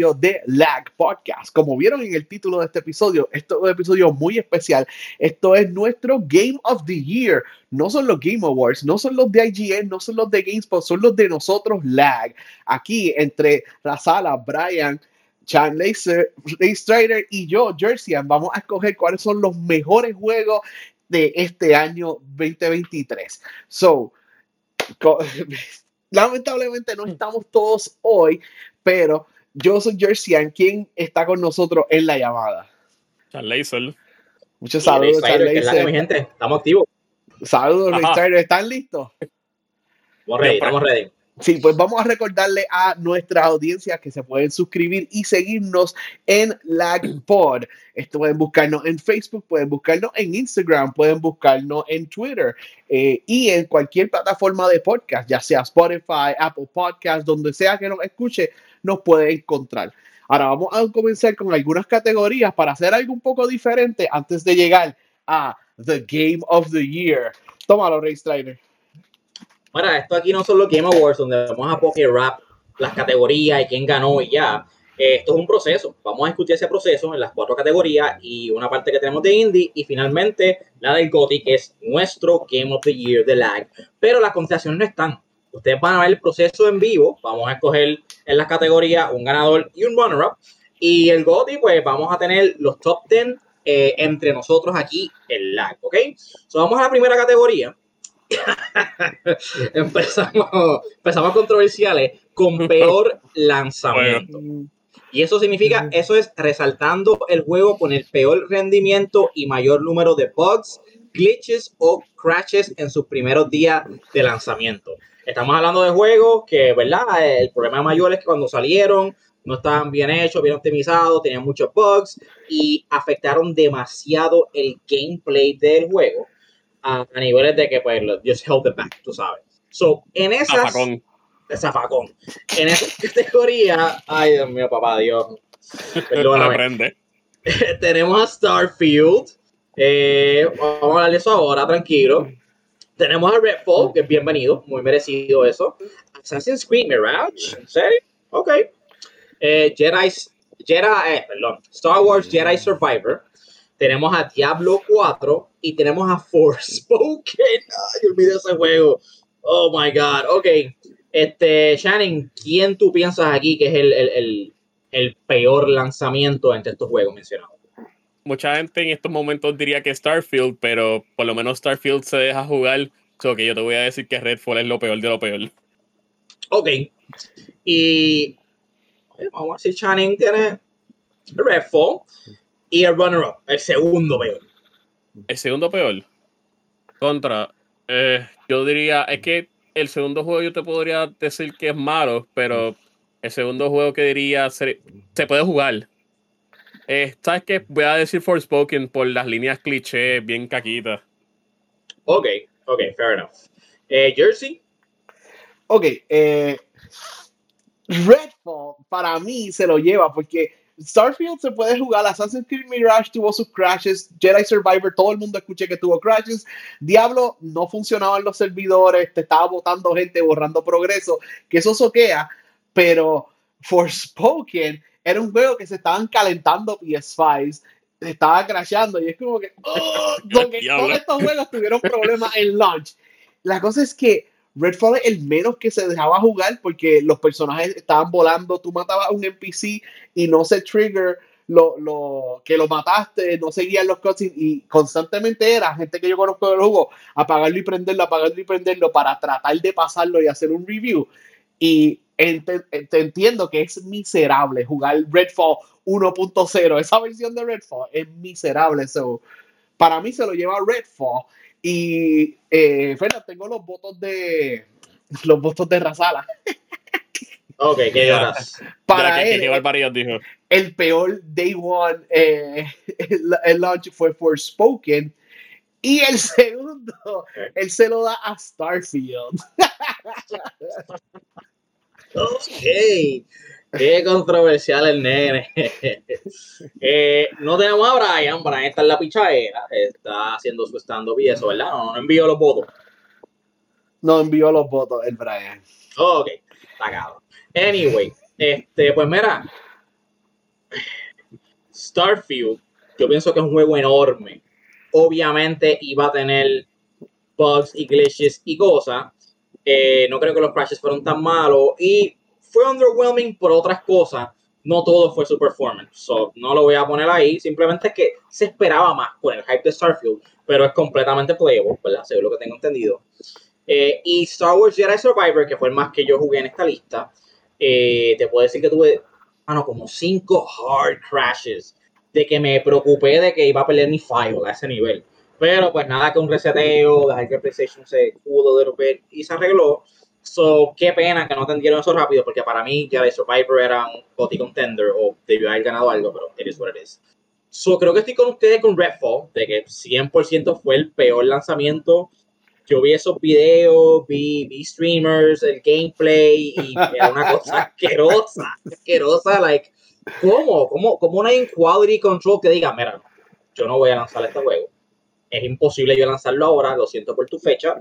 episodio de Lag Podcast. Como vieron en el título de este episodio, esto es un episodio muy especial. Esto es nuestro Game of the Year. No son los Game Awards, no son los de IGN, no son los de GameSpot, son los de nosotros Lag. Aquí entre Razala, Brian, Chan Laser, y yo, Jerseyan, vamos a escoger cuáles son los mejores juegos de este año 2023. So, lamentablemente no estamos todos hoy, pero yo soy Jerseyan. ¿Quién está con nosotros en la llamada? Chan Laser. Muchos saludos, Chan Laser. Mi gente, estamos activos. Saludos, Strider. ¿Están listos? Estamos ready, estamos ready. Sí, pues vamos a recordarle a nuestra audiencia que se pueden suscribir y seguirnos en LagPod. Esto pueden buscarnos en Facebook, pueden buscarnos en Instagram, pueden buscarnos en Twitter eh, y en cualquier plataforma de podcast, ya sea Spotify, Apple Podcast, donde sea que nos escuche, nos puede encontrar. Ahora vamos a comenzar con algunas categorías para hacer algo un poco diferente antes de llegar a The Game of the Year. Tómalo, Ray Strider. Mira, esto aquí no son los Game Awards donde vamos a poker rap las categorías y quién ganó y ya. Eh, esto es un proceso. Vamos a discutir ese proceso en las cuatro categorías y una parte que tenemos de indie y finalmente la del que es nuestro Game of the Year de lag. Pero las contestaciones no están. Ustedes van a ver el proceso en vivo. Vamos a escoger en las categorías un ganador y un runner-up. Y el GOTY, pues vamos a tener los top 10 eh, entre nosotros aquí en lag, ¿ok? So, vamos a la primera categoría empezamos, empezamos controversiales con peor lanzamiento. Y eso significa, eso es resaltando el juego con el peor rendimiento y mayor número de bugs, glitches o crashes en sus primeros días de lanzamiento. Estamos hablando de juegos que, ¿verdad? El problema mayor es que cuando salieron no estaban bien hechos, bien optimizados, tenían muchos bugs y afectaron demasiado el gameplay del juego a, niveles de que pues just held it back, tú sabes. So, en esas... Zafacón. Zafacón. En esa categoría, ay Dios mío, papá Dios. Perdóname. Tenemos a Starfield. Eh, vamos a hablar de eso ahora, tranquilo. Tenemos a Redfall, que es bienvenido, muy merecido eso. Assassin's Creed Mirage, ¿en serio? Ok. Eh, Jedi, Jedi eh, perdón, Star Wars Jedi Survivor tenemos a Diablo 4 y tenemos a Forspoken. Ay, olvidé ese juego. Oh my God. Ok. Este, Shannon, ¿quién tú piensas aquí que es el, el, el, peor lanzamiento entre estos juegos mencionados? Mucha gente en estos momentos diría que Starfield, pero por lo menos Starfield se deja jugar. So que yo te voy a decir que Redfall es lo peor de lo peor. Ok. Y vamos a ver si Channing tiene Redfall y el runner-up, el segundo peor. El segundo peor. Contra. Eh, yo diría, es que el segundo juego yo te podría decir que es malo, pero el segundo juego que diría se, puede jugar. Eh, ¿Sabes qué? Voy a decir Forspoken por las líneas cliché bien caquitas. Ok, ok, fair enough. Eh, Jersey. Ok, eh, Redfall para mí se lo lleva porque Starfield se puede jugar, Assassin's Creed Mirage tuvo sus crashes, Jedi Survivor, todo el mundo escuché que tuvo crashes, Diablo no funcionaban los servidores, te estaba votando gente, borrando progreso, que eso soquea, pero Forspoken era un juego que se estaban calentando PS5, estaba crashando y es como que, oh, todos estos juegos tuvieron problemas en launch. La cosa es que Redfall es el menos que se dejaba jugar porque los personajes estaban volando, tú matabas a un NPC y no se trigger lo, lo, que lo mataste, no seguían los cutscenes y constantemente era gente que yo conozco del juego, apagarlo y prenderlo, apagarlo y prenderlo para tratar de pasarlo y hacer un review. Y te, entiendo que es miserable jugar Redfall 1.0, esa versión de Redfall es miserable. So, para mí se lo lleva Redfall y, eh, tengo los votos de los votos de Razala. Ok, ¿qué horas? Para él, el peor Day One, eh, el, launch fue Forspoken. Y el segundo, él se lo da a Starfield. ok. Qué controversial el nene. Eh, no tenemos a Brian. Brian está en la pichadera. Está haciendo su stand-up y eso, ¿verdad? No, no envió los votos. No envió los votos el Brian. ok, está cabrón. Anyway, Este, pues mira, Starfield, yo pienso que es un juego enorme. Obviamente iba a tener bugs y glitches y cosas. Eh, no creo que los crashes fueron tan malos y fue underwhelming por otras cosas. No todo fue su performance. So, no lo voy a poner ahí. Simplemente es que se esperaba más con el hype de Starfield, pero es completamente playable, ¿verdad? Según lo que tengo entendido. Eh, y Star Wars Jedi Survivor, que fue el más que yo jugué en esta lista, eh, te puedo decir que tuve, bueno, como cinco hard crashes de que me preocupé de que iba a perder mi file a ese nivel. Pero pues nada que un reseteo, dejar que PlayStation se pudo de y se arregló. So, qué pena que no atendieron eso rápido, porque para mí Jedi Survivor era un body contender o debió haber ganado algo, pero it is what it is. So, creo que estoy con ustedes con Redfall, de que 100% fue el peor lanzamiento. Yo vi esos videos, vi, vi streamers, el gameplay, y era una cosa asquerosa, asquerosa, like, ¿cómo? ¿Cómo, cómo no hay un quality control que diga, mira, yo no voy a lanzar este juego? Es imposible yo lanzarlo ahora, lo siento por tu fecha,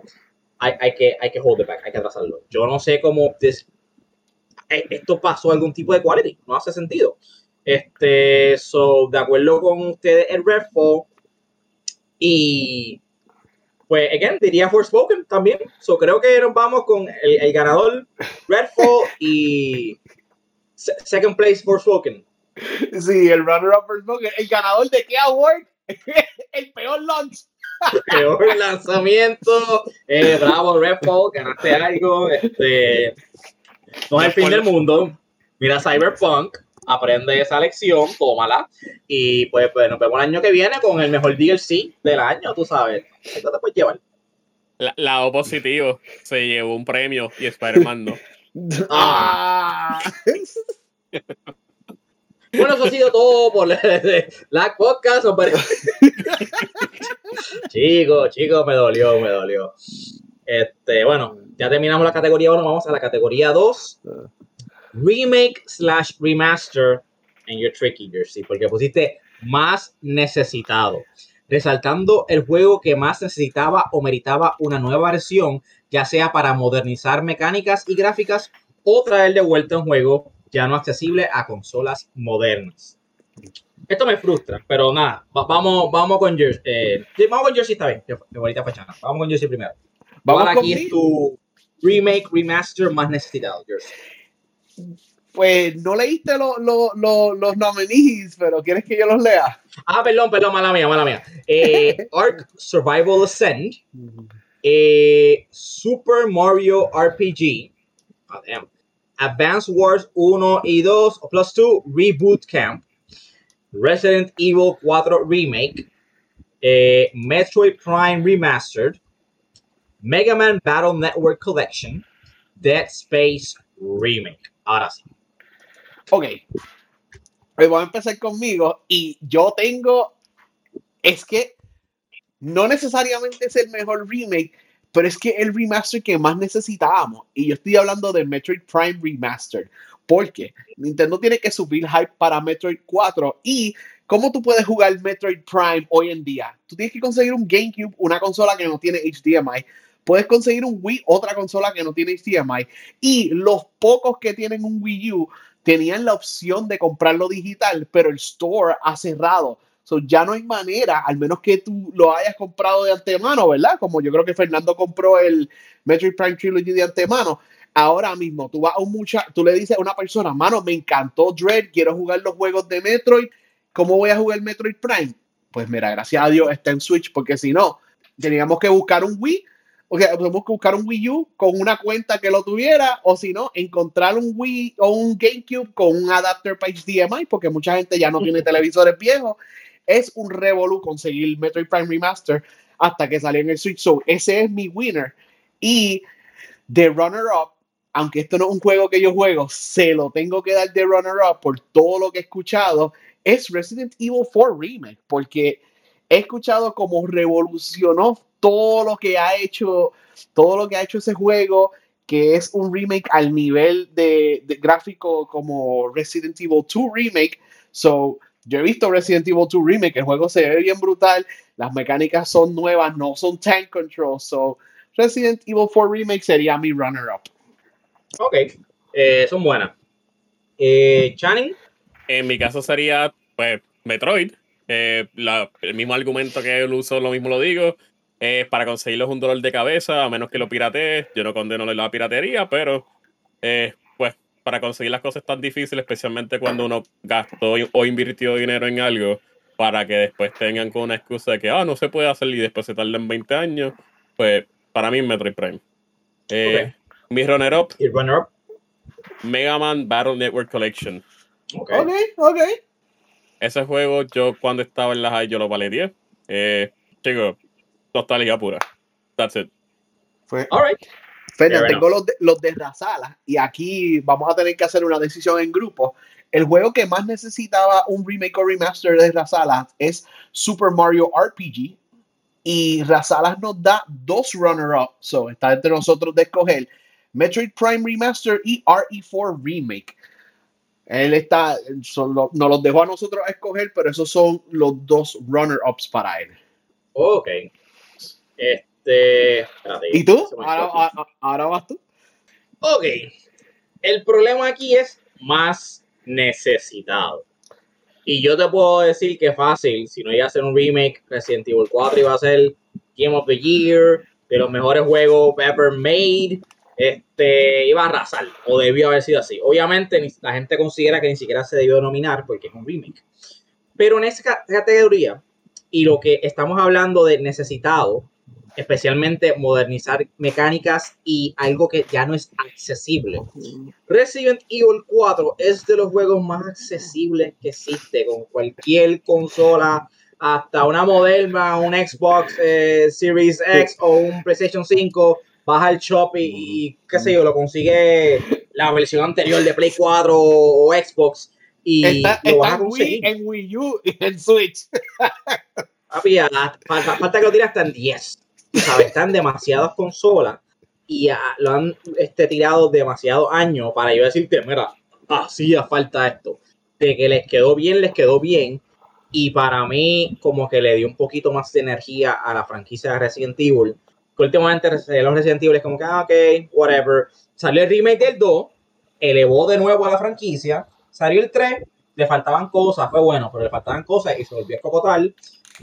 hay, hay, que, hay que hold it back, hay que atrasarlo. Yo no sé cómo eh, esto pasó algún tipo de quality, no hace sentido. Este, so, de acuerdo con ustedes, el Redfall y pues, again, diría Forspoken también. So, creo que nos vamos con el, el ganador Redfall y second place Forspoken. Sí, el runner-up Forspoken. ¿El ganador de qué award? el peor launch. peor lanzamiento. Eh, bravo, Redfall, ganaste algo. Este, no es el fin del mundo. Mira Cyberpunk, aprende esa lección, tómala. Y pues, pues nos vemos el año que viene con el mejor DLC del año, tú sabes. Esto te puedes llevar. La, lado positivo, se llevó un premio y Spider-Man no. Ah. Bueno, eso ha sido todo por la podcast. chicos, chicos, me dolió, me dolió. Este, bueno, ya terminamos la categoría 1, vamos a la categoría 2. Remake slash remaster en your tricky jersey, porque pusiste más necesitado, resaltando el juego que más necesitaba o meritaba una nueva versión, ya sea para modernizar mecánicas y gráficas o traer de vuelta un juego ya no accesible a consolas modernas. Esto me frustra, pero nada, vamos, vamos con Jersey. Eh, vamos con Jersey está bien, que, ahorita Vamos con Jersey primero. Vamos aquí es tu remake, remaster más necesitado, Jersey. Pues no leíste los nominees, pero ¿quieres que yo los lea? Ah, perdón, perdón, mala mía, mala mía. Eh, Ark Survival Ascend, eh, Super Mario RPG, oh, damn. Advance Wars 1 y 2, plus 2, Reboot Camp, Resident Evil 4 Remake, eh, Metroid Prime Remastered, Mega Man Battle Network Collection, Dead Space Remake. Ahora sí. Ok. Pues voy a empezar conmigo y yo tengo. Es que no necesariamente es el mejor remake, pero es que el remaster que más necesitábamos, y yo estoy hablando de Metroid Prime Remastered, porque Nintendo tiene que subir hype para Metroid 4 y ¿cómo tú puedes jugar Metroid Prime hoy en día? Tú tienes que conseguir un GameCube, una consola que no tiene HDMI. Puedes conseguir un Wii, otra consola que no tiene HDMI. Y los pocos que tienen un Wii U tenían la opción de comprarlo digital, pero el store ha cerrado ya no hay manera, al menos que tú lo hayas comprado de antemano, ¿verdad? Como yo creo que Fernando compró el Metroid Prime Trilogy de antemano. Ahora mismo, tú vas a un mucha, tú le dices a una persona, mano, me encantó Dread, quiero jugar los juegos de Metroid, ¿cómo voy a jugar Metroid Prime? Pues mira, gracias a Dios está en Switch, porque si no, teníamos que buscar un Wii, o sea, tenemos que buscar un Wii U con una cuenta que lo tuviera, o si no, encontrar un Wii o un GameCube con un adapter para HDMI, porque mucha gente ya no tiene televisores viejos es un revolú conseguir Metroid Prime Remaster hasta que salió en el Switch. So, ese es mi winner. Y The Runner-Up, aunque esto no es un juego que yo juego, se lo tengo que dar de Runner-Up por todo lo que he escuchado, es Resident Evil 4 Remake, porque he escuchado cómo revolucionó todo lo que ha hecho, todo lo que ha hecho ese juego, que es un remake al nivel de, de gráfico como Resident Evil 2 Remake. So, yo he visto Resident Evil 2 Remake, el juego se ve bien brutal, las mecánicas son nuevas, no son tank control, so Resident Evil 4 Remake sería mi runner-up. Ok, eh, son buenas. Eh, Channing. En mi caso sería, pues, Metroid. Eh, el mismo argumento que él uso, lo mismo lo digo. Eh, para conseguirlo es un dolor de cabeza, a menos que lo piratees. Yo no condeno la piratería, pero eh, para conseguir las cosas tan difíciles, especialmente cuando uno gastó o invirtió dinero en algo, para que después tengan con una excusa de que ah, no se puede hacer y después se tarden 20 años, pues para mí Metroid Prime. Eh, Mi runner up. runner Mega Man Battle Network Collection. Ok, ok. Ese juego, yo cuando estaba en la high, yo lo paleteé. Eh, chicos, nostalgia pura. That's it. Fue. All right. Tengo los de, los de Razala y aquí vamos a tener que hacer una decisión en grupo. El juego que más necesitaba un remake o remaster de Razala es Super Mario RPG y Razala nos da dos runner-up, so está entre nosotros de escoger Metroid Prime Remaster y RE4 Remake. Él está, nos los dejó a nosotros a escoger, pero esos son los dos runner-ups para él. Ok. Este. ¿Y tú? Ahora, vas tú. Ok. El problema aquí es más necesitado. Y yo te puedo decir que fácil, si no iba a hacer un remake, Resident Evil 4 iba a ser Game of the Year, de los mejores juegos ever made, este, iba a arrasar, o debió haber sido así. Obviamente la gente considera que ni siquiera se debió denominar porque es un remake. Pero en esa categoría, y lo que estamos hablando de necesitado, especialmente modernizar mecánicas y algo que ya no es accesible. Resident Evil 4 es de los juegos más accesibles que existe con cualquier consola, hasta una moderna, un Xbox eh, Series X o un PlayStation 5, baja el shop y, qué sé yo, lo consigue la versión anterior de Play 4 o Xbox y lo vas a conseguir. en Wii U y en Switch. falta, falta, que lo tire hasta en 10. ¿Sabes? Están demasiadas consolas y lo han este, tirado demasiados años para yo decirte, mira, hacía falta esto. De que les quedó bien, les quedó bien. Y para mí, como que le dio un poquito más de energía a la franquicia de Resident Evil. Que últimamente los Resident Evil es como que, ah, ok, whatever. Salió el remake del 2, elevó de nuevo a la franquicia. Salió el 3, le faltaban cosas, fue bueno, pero le faltaban cosas y se volvió a tal.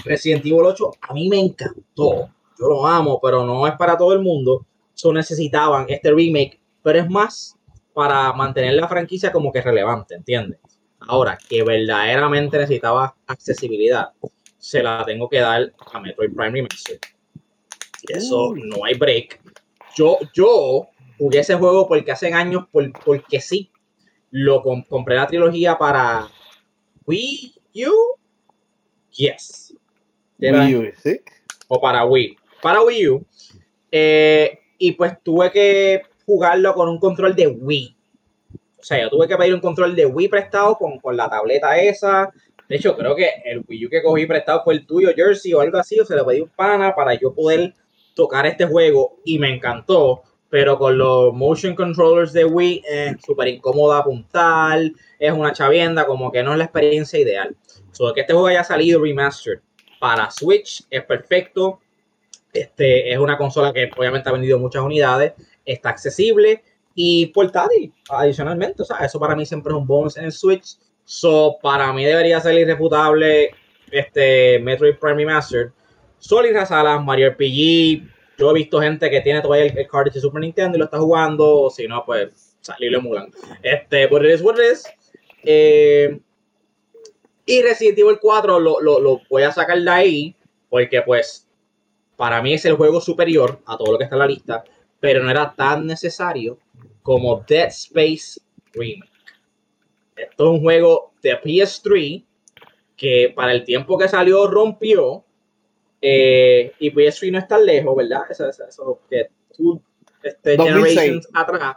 Resident Evil 8 a mí me encantó yo lo amo, pero no es para todo el mundo. So necesitaban este remake, pero es más para mantener la franquicia como que relevante, ¿entiendes? Ahora, que verdaderamente necesitaba accesibilidad, se la tengo que dar a Metroid Prime Remastered. Eso no hay break. Yo, yo jugué ese juego porque hace años, porque sí, lo compré la trilogía para Wii U. Yes. Wii U, ¿sí? O para Wii para Wii U. Eh, y pues tuve que jugarlo con un control de Wii. O sea, yo tuve que pedir un control de Wii prestado con, con la tableta esa. De hecho, creo que el Wii U que cogí prestado fue el tuyo, Jersey, o algo así. O se lo pedí un pana para yo poder tocar este juego y me encantó. Pero con los motion controllers de Wii es súper incómodo apuntar. Es una chavienda, como que no es la experiencia ideal. So, que este juego haya salido remastered para Switch es perfecto. Este, es una consola que obviamente ha vendido muchas unidades, está accesible y portátil adicionalmente. O sea, eso para mí siempre es un bonus en el Switch. So, para mí debería ser irrefutable este Metroid Prime Remastered. Solid Salas, Mario RPG. Yo he visto gente que tiene todavía el, cartridge de Super Nintendo y lo está jugando. Si no, pues salir lo emulan. Este, but it is what it eh, y Resident Evil 4 lo, lo, lo voy a sacar de ahí. Porque pues para mí es el juego superior a todo lo que está en la lista, pero no era tan necesario como Dead Space Remake. Esto es un juego de PS3 que para el tiempo que salió rompió eh, y PS3 no está lejos, ¿verdad? Eso, eso, que tú, este, generations atrás.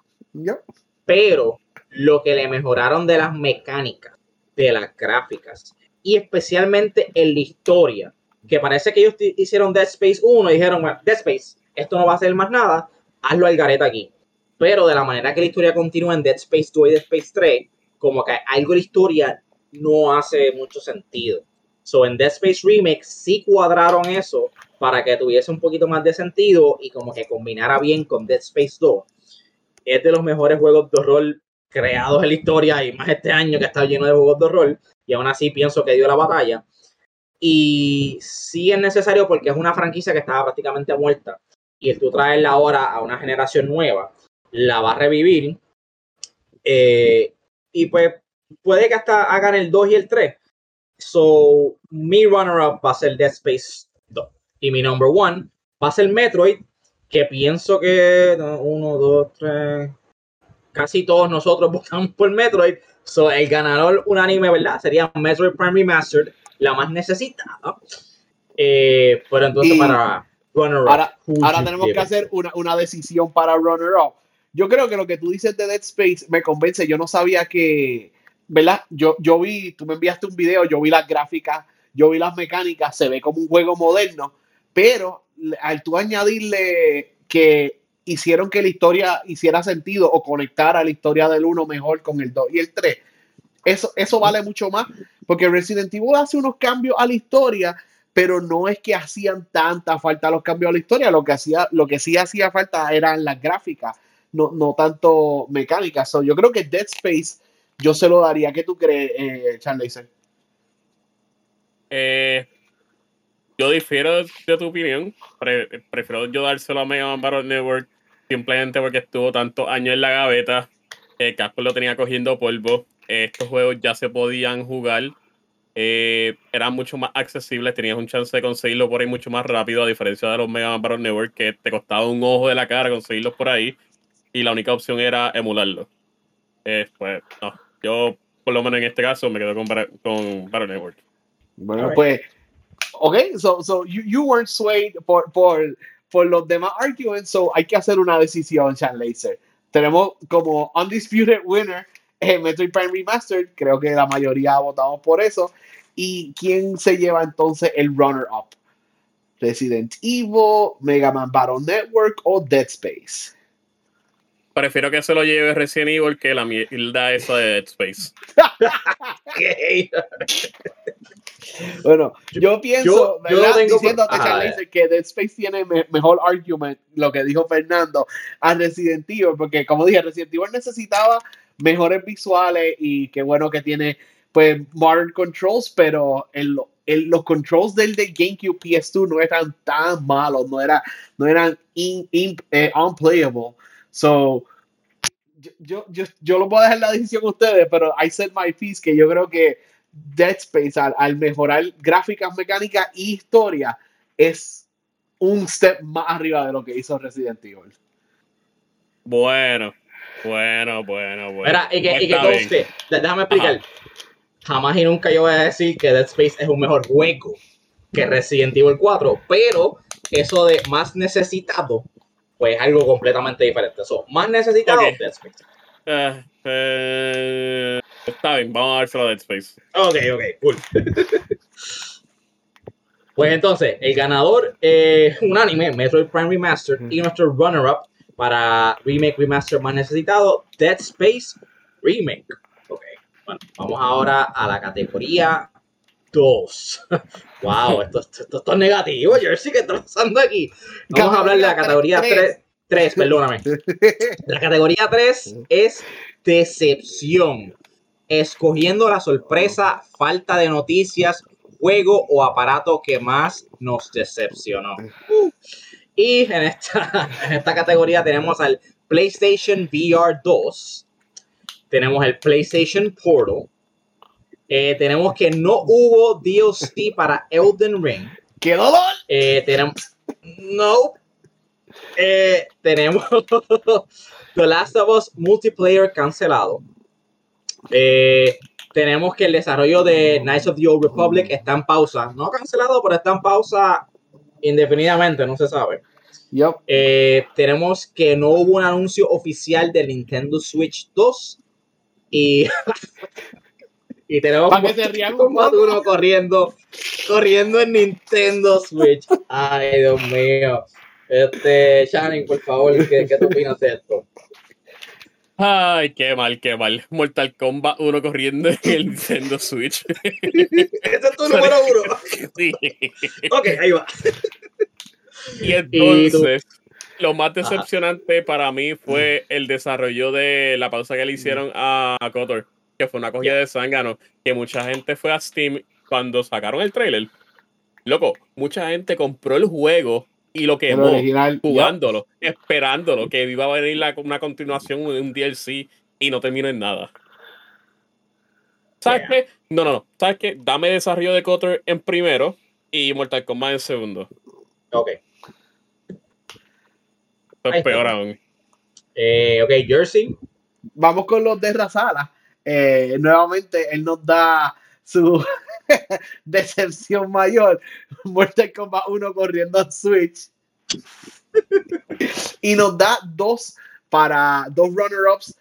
Pero lo que le mejoraron de las mecánicas, de las gráficas y especialmente en la historia que parece que ellos hicieron Dead Space 1 y dijeron, Dead Space, esto no va a ser más nada, hazlo al garete aquí. Pero de la manera que la historia continúa en Dead Space 2 y Dead Space 3, como que algo de la historia no hace mucho sentido. So en Dead Space Remake sí cuadraron eso para que tuviese un poquito más de sentido y como que combinara bien con Dead Space 2. Es de los mejores juegos de horror creados en la historia y más este año que está lleno de juegos de rol. Y aún así pienso que dio la batalla. Y sí es necesario porque es una franquicia que estaba prácticamente muerta. Y el tú traerla ahora a una generación nueva, la va a revivir. Eh, y pues puede que hasta hagan el 2 y el 3. So, mi runner-up va a ser Dead Space 2. Y mi number one va a ser Metroid, que pienso que 1, 2, 3, casi todos nosotros votamos por Metroid. So, el ganador unánime, ¿verdad? Sería Metroid Prime Remastered, la más necesitada. Eh, pero entonces para runner-up. Ahora, ahora tenemos que hacer una, una decisión para runner-up. Yo creo que lo que tú dices de Dead Space me convence. Yo no sabía que, ¿verdad? Yo, yo vi, tú me enviaste un video, yo vi las gráficas, yo vi las mecánicas, se ve como un juego moderno, pero al tú añadirle que hicieron que la historia hiciera sentido o conectara la historia del 1 mejor con el 2 y el 3, eso, eso vale mucho más, porque Resident Evil hace unos cambios a la historia, pero no es que hacían tanta falta los cambios a la historia, lo que, hacía, lo que sí hacía falta eran las gráficas, no, no tanto mecánicas. yo creo que Dead Space yo se lo daría. ¿Qué tú crees, eh, Charles? Eh, yo difiero de tu opinión. prefiero yo dárselo a Mega Man Battle Network simplemente porque estuvo tantos años en la gaveta. El casco lo tenía cogiendo polvo. Estos juegos ya se podían jugar. Eh, eran mucho más accesibles. Tenías un chance de conseguirlo por ahí mucho más rápido, a diferencia de los Mega Man Battle Network, que te costaba un ojo de la cara conseguirlos por ahí. Y la única opción era emularlo. pues, no yo, por lo menos en este caso, me quedo con, con Battle Network. Bueno, pues, ok, so, so you, you weren't swayed por, por, por los demás arguments, so hay que hacer una decisión, Chan Laser. Tenemos como undisputed winner eh, Metroid Prime Remastered, creo que la mayoría ha votado por eso. ¿Y quién se lleva entonces el runner-up? Resident Evil, Mega Man Battle Network o Dead Space? Prefiero que se lo lleve Resident Evil que la mierda esa de Dead Space. bueno, yo pienso, yo, ¿verdad? diciéndote, que Dead Space tiene mejor argument, lo que dijo Fernando, a Resident Evil, porque como dije, Resident Evil necesitaba mejores visuales y qué bueno que tiene pues modern controls, pero el, los controls del de GameCube PS2 no eran tan malos, no, era, no eran eh, unplayable. So, yo, yo, yo, lo voy a dejar la decisión a ustedes, pero I said my piece que yo creo que Dead Space, al, mejorar gráficas mecánicas y historia, es un step más arriba de lo que hizo Resident Evil. Bueno, bueno, bueno, bueno. Mira, y que, y que déjame explicar. Jamás y nunca yo voy a decir que Dead Space es un mejor juego que Resident Evil 4, pero eso de más necesitado pues es algo completamente diferente. So, más necesitado Dead Space. Uh, uh, está bien, vamos a dárselo a Dead Space. Ok, ok, cool. pues entonces, el ganador eh, unánime, Metroid Prime Remastered, y nuestro runner-up para Remake Remaster más necesitado, Dead Space Remake. Ok, bueno, vamos ahora a la categoría 2. wow, esto, esto, es negativo, Jersey, ¿qué está pasando aquí? Vamos a hablar de la categoría 3. 3, perdóname. La categoría 3 es decepción. Escogiendo la sorpresa, falta de noticias, juego o aparato que más nos decepcionó. Y en esta, en esta categoría tenemos al PlayStation VR 2. Tenemos el PlayStation Portal eh, tenemos que no hubo DLC para Elden Ring. ¡Qué dolor! Eh, tenemos. No. Eh, tenemos The Last of Us Multiplayer cancelado. tenemos que el desarrollo de Knights of the Old Republic está en pausa. No cancelado, pero está en pausa indefinidamente, no se sabe. Tenemos que no hubo un anuncio oficial de Nintendo Switch 2. Y Y tenemos Para que se un Maduro corriendo, corriendo en Nintendo Switch. Ay, Dios mío. Este, Shannon, por favor, ¿qué, qué te opinas de esto? Ay, qué mal, qué mal. Mortal Kombat 1 corriendo en el Nintendo Switch. Ese es tu número uno. Sí. Ok, ahí va. Y entonces, lo más decepcionante para mí fue el desarrollo de la pausa que le hicieron a, Kotor, que fue una cogida de zángano, que mucha gente fue a Steam cuando sacaron el trailer. Loco, mucha gente compró el juego y lo quemó jugándolo, esperándolo, que iba a venir una continuación de un DLC y no terminó en nada. ¿Sabes qué? No, no, no. ¿Sabes qué? Dame desarrollo de Cotter en primero y Mortal Kombat en segundo. Ok. Es peor aún. Eh, ok, Jersey. Vamos con los de Razala. Eh, nuevamente, él nos da su decepción mayor. Mortal Kombat 1 corriendo en Switch. y nos da dos para dos runner-ups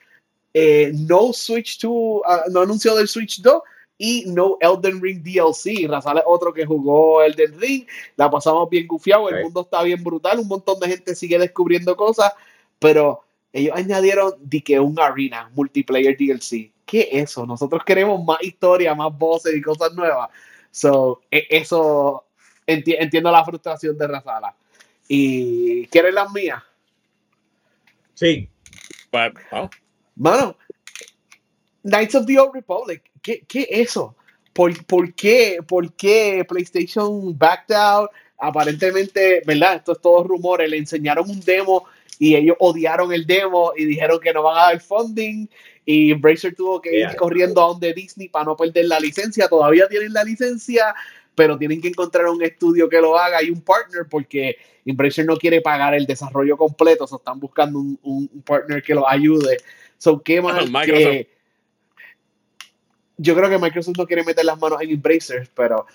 eh, no Switch 2, ah, no anunció del Switch 2 y no Elden Ring DLC. Razal es otro que jugó Elden Ring, la pasamos bien gufiado, el mundo está bien brutal, un montón de gente sigue descubriendo cosas, pero ellos añadieron de que un arena multiplayer DLC. ¿Qué es eso? Nosotros queremos más historia, más voces y cosas nuevas. So, e, eso entiendo la frustración de Razala. ¿Y quieres las mías? Sí. Mano, Knights of the Old Republic, ¿qué, qué eso? ¿Por, ¿Por, qué, ¿Por qué PlayStation backed out? Aparentemente, ¿verdad? Esto es todo rumores. Le enseñaron un demo y ellos odiaron el demo y dijeron que no van a dar funding. Y Embracer tuvo que ir corriendo a donde Disney para no perder la licencia. Todavía tienen la licencia, pero tienen que encontrar un estudio que lo haga y un partner porque Embracer no quiere pagar el desarrollo completo. O están buscando un, un partner que los ayude. So, qué mal que... Yo creo que Microsoft no quiere meter las manos en Embracer, pero...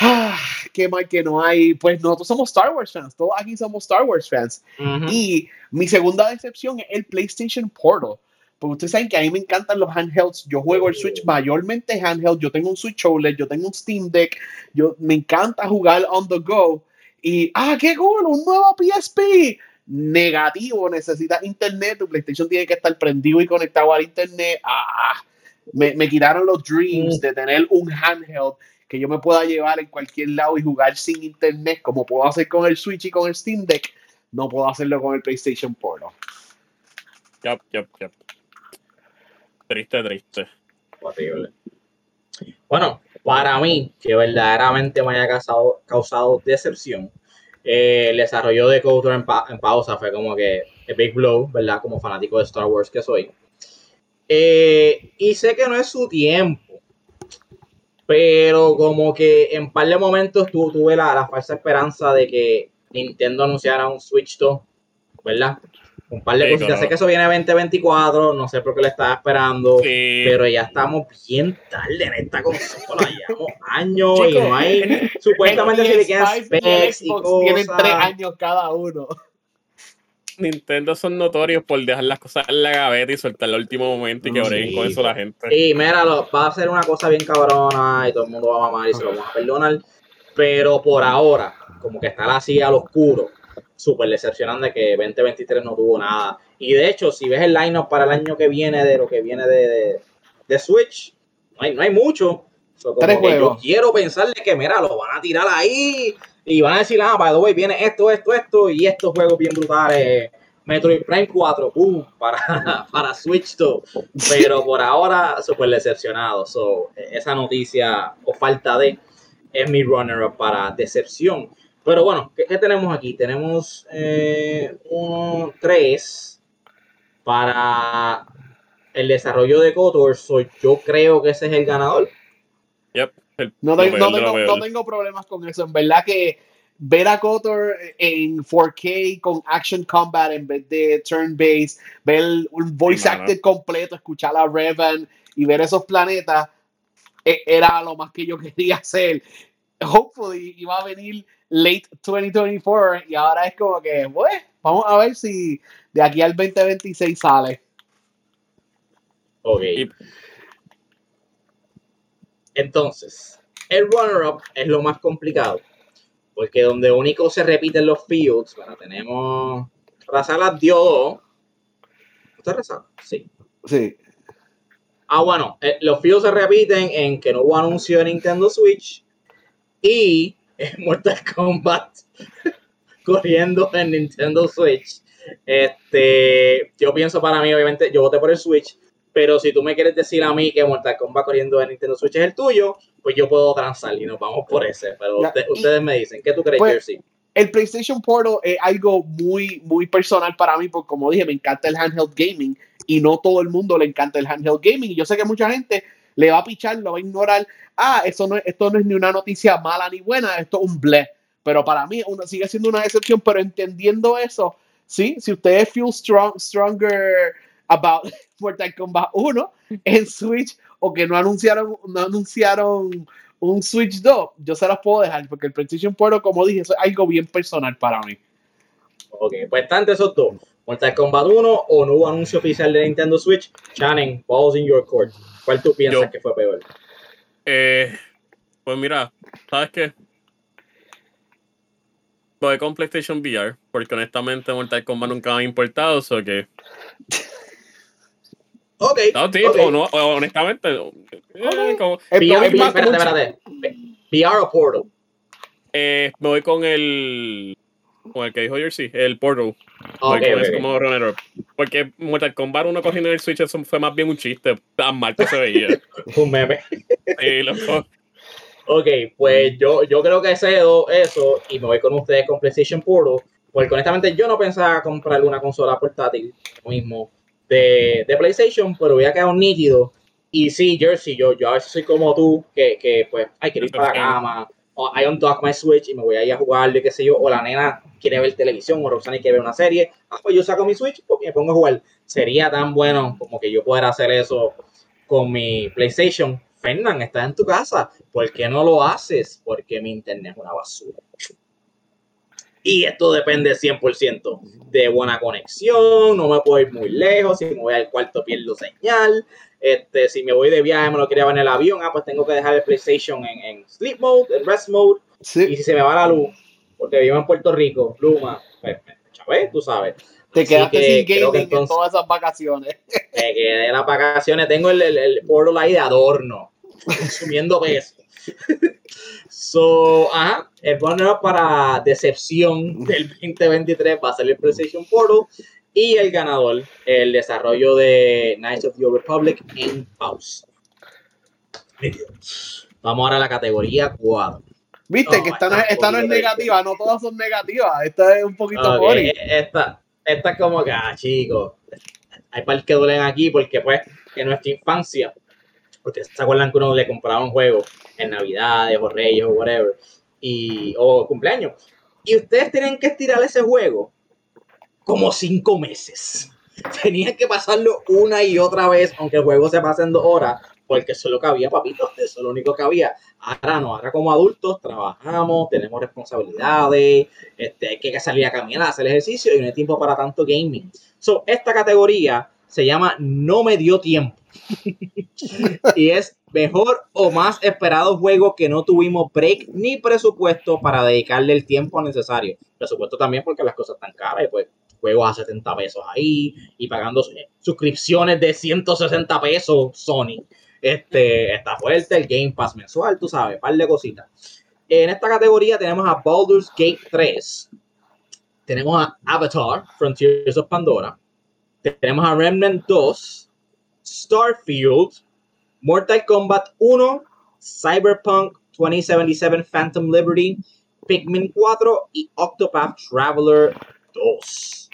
Ah, qué mal que no hay. Pues nosotros somos Star Wars fans, todos aquí somos Star Wars fans. Y mi segunda decepción es el PlayStation Portal. Porque ustedes saben que a mí me encantan los handhelds. Yo juego el Switch mayormente handheld. Yo tengo un Switch OLED, yo tengo un Steam Deck. Yo me encanta jugar on the go. Y, ah, qué cool, un nuevo PSP negativo, necesitas internet, tu PlayStation tiene que estar prendido y conectado al internet. Ah, me, me quitaron los dreams de tener un handheld que yo me pueda llevar en cualquier lado y jugar sin internet, como puedo hacer con el Switch y con el Steam Deck, no puedo hacerlo con el PlayStation Portal. Yep, yep, yep. Triste, triste. Horrible. Bueno, para mí, que verdaderamente me haya causado, causado decepción, eh, el desarrollo de Coulter en, pausa fue como que a big blow, ¿verdad? Como fanático de Star Wars que soy. Eh, y sé que no es su tiempo, pero como que en par de momentos tuve la, falsa esperanza de que Nintendo anunciara un Switch 2, ¿verdad? un par de cosas. Sé que eso viene 2024, no sé por qué le estaba esperando, pero ya estamos bien tarde en esta consola. Llevamos años y no hay. Supuestamente se le quedan specs y cosas. Tienen tres años cada uno. Nintendo son notorios por dejar las cosas en la gaveta y soltar el último momento y que breguen con eso la gente. Sí, míralo, va a ser una cosa bien cabrona y todo el mundo va a mamar y se lo vamos a perdonar. Pero por ahora, como que está así al oscuro súper decepcionante que 2023 no tuvo nada. Y de hecho, si ves el lineup para el año que viene de lo que viene de, de, Switch, no hay, no hay mucho. yo quiero pensarle que, mira, lo van a tirar ahí y van a decir, ah, by the way, viene esto, esto, esto y estos juegos bien brutales. Metroid Prime 4, boom, para, para Switch 2. Pero por ahora, súper decepcionado. So, esa noticia o falta de es mi runner-up para decepción. Pero bueno, ¿qué, tenemos aquí? Tenemos eh, un 3 para el desarrollo de Kotor. yo creo que ese es el ganador. no, tengo, problemas con eso. En verdad que ver a Kotor en 4K con Action Combat en vez de turn-based, ver un voice acted completo, escuchar a Revan y ver esos planetas, e, era lo más que yo quería hacer. Hopefully iba a venir late 2024 y ahora es como que, pues, vamos a ver si de aquí al 2026 sale. Ok. Entonces, el runner-up es lo más complicado. Porque donde único se repiten los fields, bueno, tenemos. Razala dio dos. ¿Usted Razala? Sí. Sí. Ah, bueno, eh, los fields se repiten en que no hubo anuncio de Nintendo Switch y Mortal Kombat corriendo en Nintendo Switch. Este, yo pienso para mí, obviamente, yo voté por el Switch, pero si tú me quieres decir a mí que Mortal Kombat corriendo en Nintendo Switch es el tuyo, pues yo puedo transar y nos vamos por ese. Pero ustedes me dicen, ¿qué tú crees, pues, Jersey? El PlayStation Portal es algo muy, muy personal para mí, porque como dije, me encanta el handheld gaming y no todo el mundo le encanta el handheld gaming. Y yo sé que mucha gente le va a pichar, lo va a ignorar. Ah, eso no, esto no es ni una noticia mala ni buena, esto es un bleh. Pero para mí uno sigue siendo una excepción, pero entendiendo eso, sí, si ustedes feel strong, stronger about Mortal Kombat 1 en Switch o que no anunciaron, no anunciaron un Switch 2, yo se las puedo dejar porque el PlayStation Portal, como dije, eso es algo bien personal para mí. Ok, pues están esos dos. Mortal Kombat 1 o no hubo anuncio oficial de Nintendo Switch. Channing, balls in your court. ¿Cuál tú piensas que fue peor? Eh, pues mira, ¿sabes qué? Voy con PlayStation VR, porque honestamente Mortal Kombat nunca me ha importado, o que. Ok. No, sí, okay. O no, honestamente. Eh, como, VR, espérate, espérate. VR o Portal. Eh, me voy con el. Con el que dijo Jersey, el Portal. Okay, okay. como runner Porque Mortal Kombat 1 cogiendo el Switch eso fue más bien un chiste, tan mal que se veía. un meme. Sí, loco. Ok, pues yo, yo creo que cedo eso y me voy con ustedes con PlayStation Portal. Porque honestamente yo no pensaba comprar una consola portátil mismo de, de PlayStation, pero voy a quedar nítido. Y sí, Jersey, yo, yo a veces soy como tú, que, que pues hay que ir para la cama, o I undock my Switch y me voy a ir a jugar, qué sé yo, o la nena quiere ver televisión, o Roxana quiere ver una serie, ah, pues yo saco mi Switch y me pongo a jugar. Sería tan bueno como que yo pueda hacer eso con mi PlayStation. Fernán, estás en tu casa, ¿por qué no lo haces? Porque mi internet es una basura. Y esto depende 100% de buena conexión, no me puedo ir muy lejos, si me voy al cuarto pierdo señal, este, si me voy de viaje me lo quería en el avión, ah, pues tengo que dejar el PlayStation en, sleep mode, en rest mode, y si se me va la luz, porque vivo en Puerto Rico, Luma, pues, ¿sabes? Tú sabes. Te quedaste sin gaming en todas esas vacaciones. Me quedé en las vacaciones, tengo el, el, el portal ahí de adorno, consumiendo peso. So, ajá, el runner para decepción del 2023 va a ser el PlayStation Portal y el ganador, el desarrollo de Knights of the Old Republic en pausa. Vamos ahora a la categoría 4. Viste que esta, no, esta no es negativa, no todas son negativas. Esta es un poquito okay, Esta, esta es como que, ah, chicos, hay par que duelen aquí porque, pues, en nuestra infancia, porque se acuerdan que uno le compraba un juego en Navidades o Reyes o whatever, y, o cumpleaños. Y ustedes tienen que estirar ese juego como cinco meses. Tenían que pasarlo una y otra vez, aunque el juego se pase en dos horas, porque eso es lo que había, papito, eso es lo único que había. Ahora no, ahora como adultos trabajamos, tenemos responsabilidades, este, hay que salir a caminar, hacer ejercicio y no hay tiempo para tanto gaming. So, esta categoría se llama No me dio tiempo. y es mejor o más esperado juego que no tuvimos break ni presupuesto para dedicarle el tiempo necesario. Presupuesto también porque las cosas están caras y pues juegos a 70 pesos ahí y pagando suscripciones de 160 pesos Sony. Este, está fuerte el Game Pass mensual, tú sabes, par de cositas. En esta categoría tenemos a Baldur's Gate 3. Tenemos a Avatar, Frontiers of Pandora. Tenemos a Remnant 2, Starfield, Mortal Kombat 1, Cyberpunk 2077 Phantom Liberty, Pikmin 4 y Octopath Traveler 2.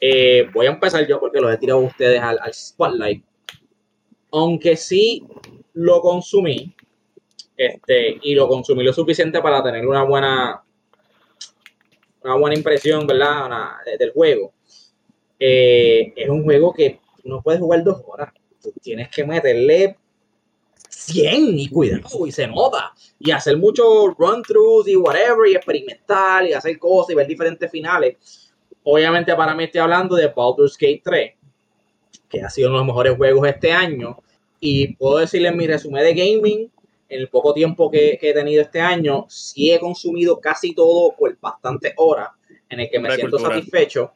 Eh, voy a empezar yo porque los he tirado ustedes al, spotlight. Aunque sí lo consumí, este, y lo consumí lo suficiente para tener una buena, una buena impresión, ¿verdad? del juego. Eh, es un juego que no puedes jugar dos horas. tienes que meterle 100 y cuidado, y se nota. Y hacer muchos run-throughs y whatever, y experimentar, y hacer cosas y ver diferentes finales. Obviamente, para mí estoy hablando de Baldur's Gate 3, que ha sido uno de los mejores juegos este año. Y puedo decirle en mi resumen de gaming, en el poco tiempo que, he tenido este año, sí he consumido casi todo por bastantes horas, en el que me siento satisfecho,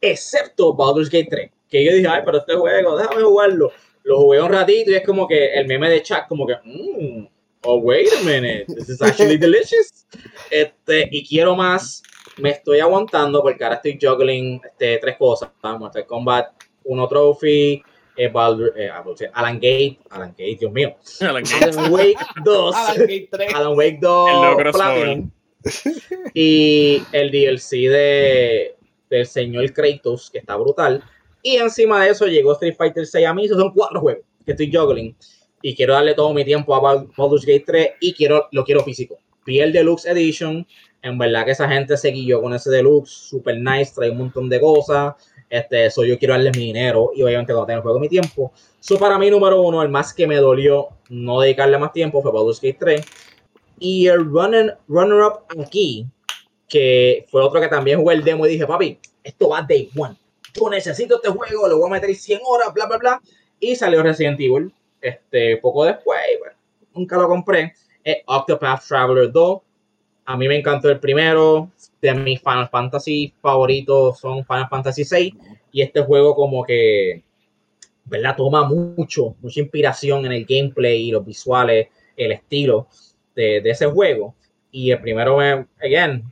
excepto Baldur's Gate 3, que yo dije, ay, pero este juego, déjame jugarlo lo jugué un ratito y es como que el meme de chat, como que, mmm, oh, wait a minute, this is actually delicious. Este, y quiero más, me estoy aguantando porque ahora estoy juggling este, tres cosas. Mortal Kombat 1 Trophy, eh, eh, Alan Gate, Alan Gate, Dios mío. Alan, Wake 2. Alan Gate 3. Alan Wake 2 Platinum. y el DLC de, del señor Kratos, que está brutal. Y encima de eso llegó Street Fighter 6 a mí. Esos son cuatro juegos que estoy juggling. Y quiero darle todo mi tiempo a Baldur's Gate 3 y quiero, lo quiero físico. Vi el Deluxe Edition. En verdad que esa gente se guilló con ese Deluxe. Super nice. Trae un montón de cosas. Este, eso yo quiero darle mi dinero. Y obviamente tenga el juego mi tiempo. Eso para mí, número uno, el más que me dolió no dedicarle más tiempo fue Baldur's Gate 3. Y el runner-up aquí, que fue otro que también jugué el demo y dije, papi, esto va day one. Yo necesito este juego, le voy a meter 100 horas, bla, bla, bla. Y salió Resident Evil. Este, poco después, bueno, nunca lo compré. Octopath Traveler 2. A mí me encantó el primero. De mis Final Fantasy favoritos son Final Fantasy 6. Y este juego como que, ¿verdad? Toma mucho, mucha inspiración en el gameplay y los visuales, el estilo de, ese juego. Y el primero, again,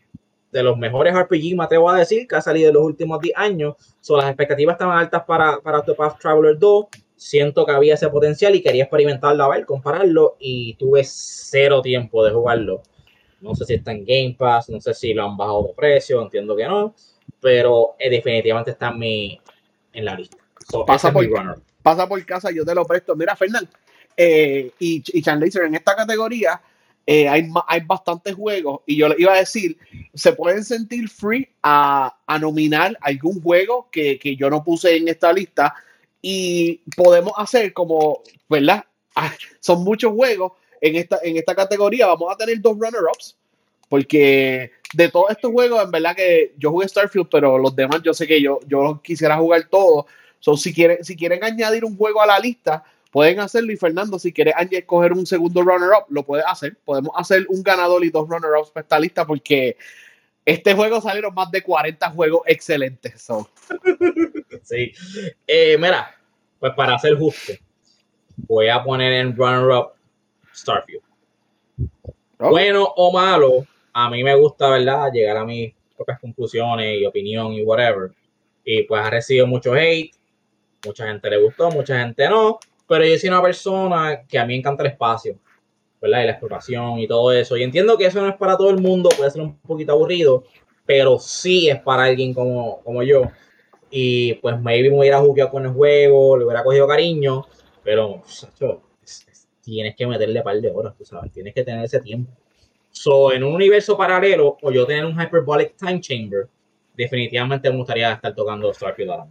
de los mejores RPG, me atrevo a decir, que ha salido en los últimos 10 años. son las expectativas estaban altas para, para Octopath Traveler 2. Siento que había ese potencial y quería experimentarlo, a ver, compararlo. Y tuve cero tiempo de jugarlo. No sé si está en Game Pass, no sé si lo han bajado de precio, entiendo que no. Pero eh, definitivamente está en, mi, en la lista. pasa, por, pasa por casa, yo te lo presto. Mira, Fernán, eh, y, y en esta categoría eh, hay, hay bastantes juegos y yo le iba a decir, se pueden sentir free a, nominar algún juego que, yo no puse en esta lista y podemos hacer como, ¿verdad? Ah, son muchos juegos en esta, en esta categoría, vamos a tener dos runner-ups porque de todos estos juegos, en verdad que yo jugué Starfield, pero los demás yo sé que yo, yo quisiera jugar todos. So, si, quieren, si quieren añadir un juego a la lista, Pueden hacerlo y Fernando, si quieres coger un segundo runner-up, lo puedes hacer. Podemos hacer un ganador y dos runner-ups para esta lista porque este juego salieron más de 40 juegos excelentes. Sí. Eh, mira, pues para hacer justo, voy a poner en runner-up Starfield. Oh. Bueno o malo, a mí me gusta, ¿verdad? Llegar a mis propias conclusiones y opinión y whatever. Y pues ha recibido mucho hate. Mucha gente le gustó, mucha gente no. Pero yo soy una persona que a mí me encanta el espacio, ¿verdad? Y la exploración y todo eso. Y entiendo que eso no es para todo el mundo, puede ser un poquito aburrido, pero sí es para alguien como, como yo. Y pues maybe me hubiera jugado con el juego, le hubiera cogido cariño, pero tienes que meterle par de horas, tú sabes, tienes que tener ese tiempo. So, en un universo paralelo, o yo tener un Hyperbolic Time Chamber, definitivamente me gustaría estar tocando Starfield ahora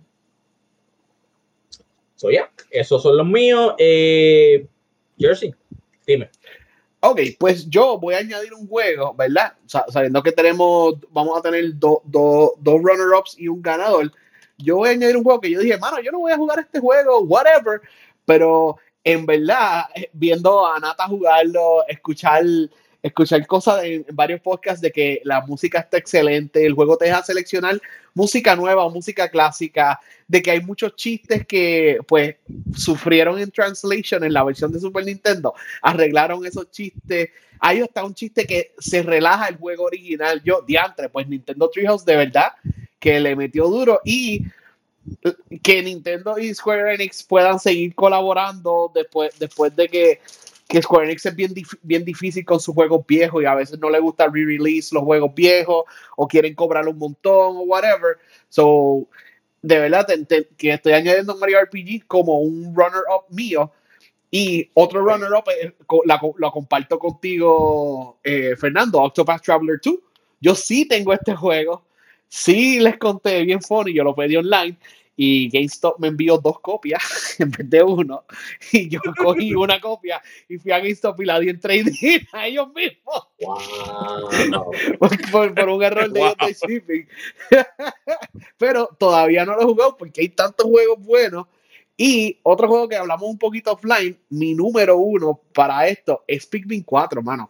So, ya, esos son los míos. Eh, Jersey, dime. Ok, pues yo voy a añadir un juego, ¿verdad? sabiendo que tenemos, vamos a tener dos runner-ups y un ganador. Yo voy a añadir un juego que yo dije, mano, yo no voy a jugar este juego, whatever. Pero en verdad, eh, viendo a Nata jugarlo, escuchar escuchar cosas en, varios podcasts de que la música está excelente, el juego te deja seleccionar música nueva o música clásica, de que hay muchos chistes que pues sufrieron en translation en la versión de Super Nintendo, arreglaron esos chistes. Ahí está un chiste que se relaja el juego original. Yo, diantre, pues Nintendo Treehouse de verdad que le metió duro y que Nintendo y Square Enix puedan seguir colaborando después, después de que que Square Enix es bien, bien difícil con sus juegos viejos y a veces no le gusta re-release los juegos viejos o quieren cobrar un montón o whatever. So, de verdad, que estoy añadiendo Mario RPG como un runner-up mío y otro runner-up eh, lo comparto contigo, eh, Fernando, Octopath Traveler 2. Yo sí tengo este juego, sí les conté bien funny, yo lo pedí online y GameStop me envió dos copias en vez de uno. Y yo cogí una copia y fui a GameStop y la di en trading a ellos mismos. Por, un error de, shipping. Pero todavía no lo he jugado porque hay tantos juegos buenos. Y otro juego que hablamos un poquito offline mi número uno para esto es Pikmin 4 mano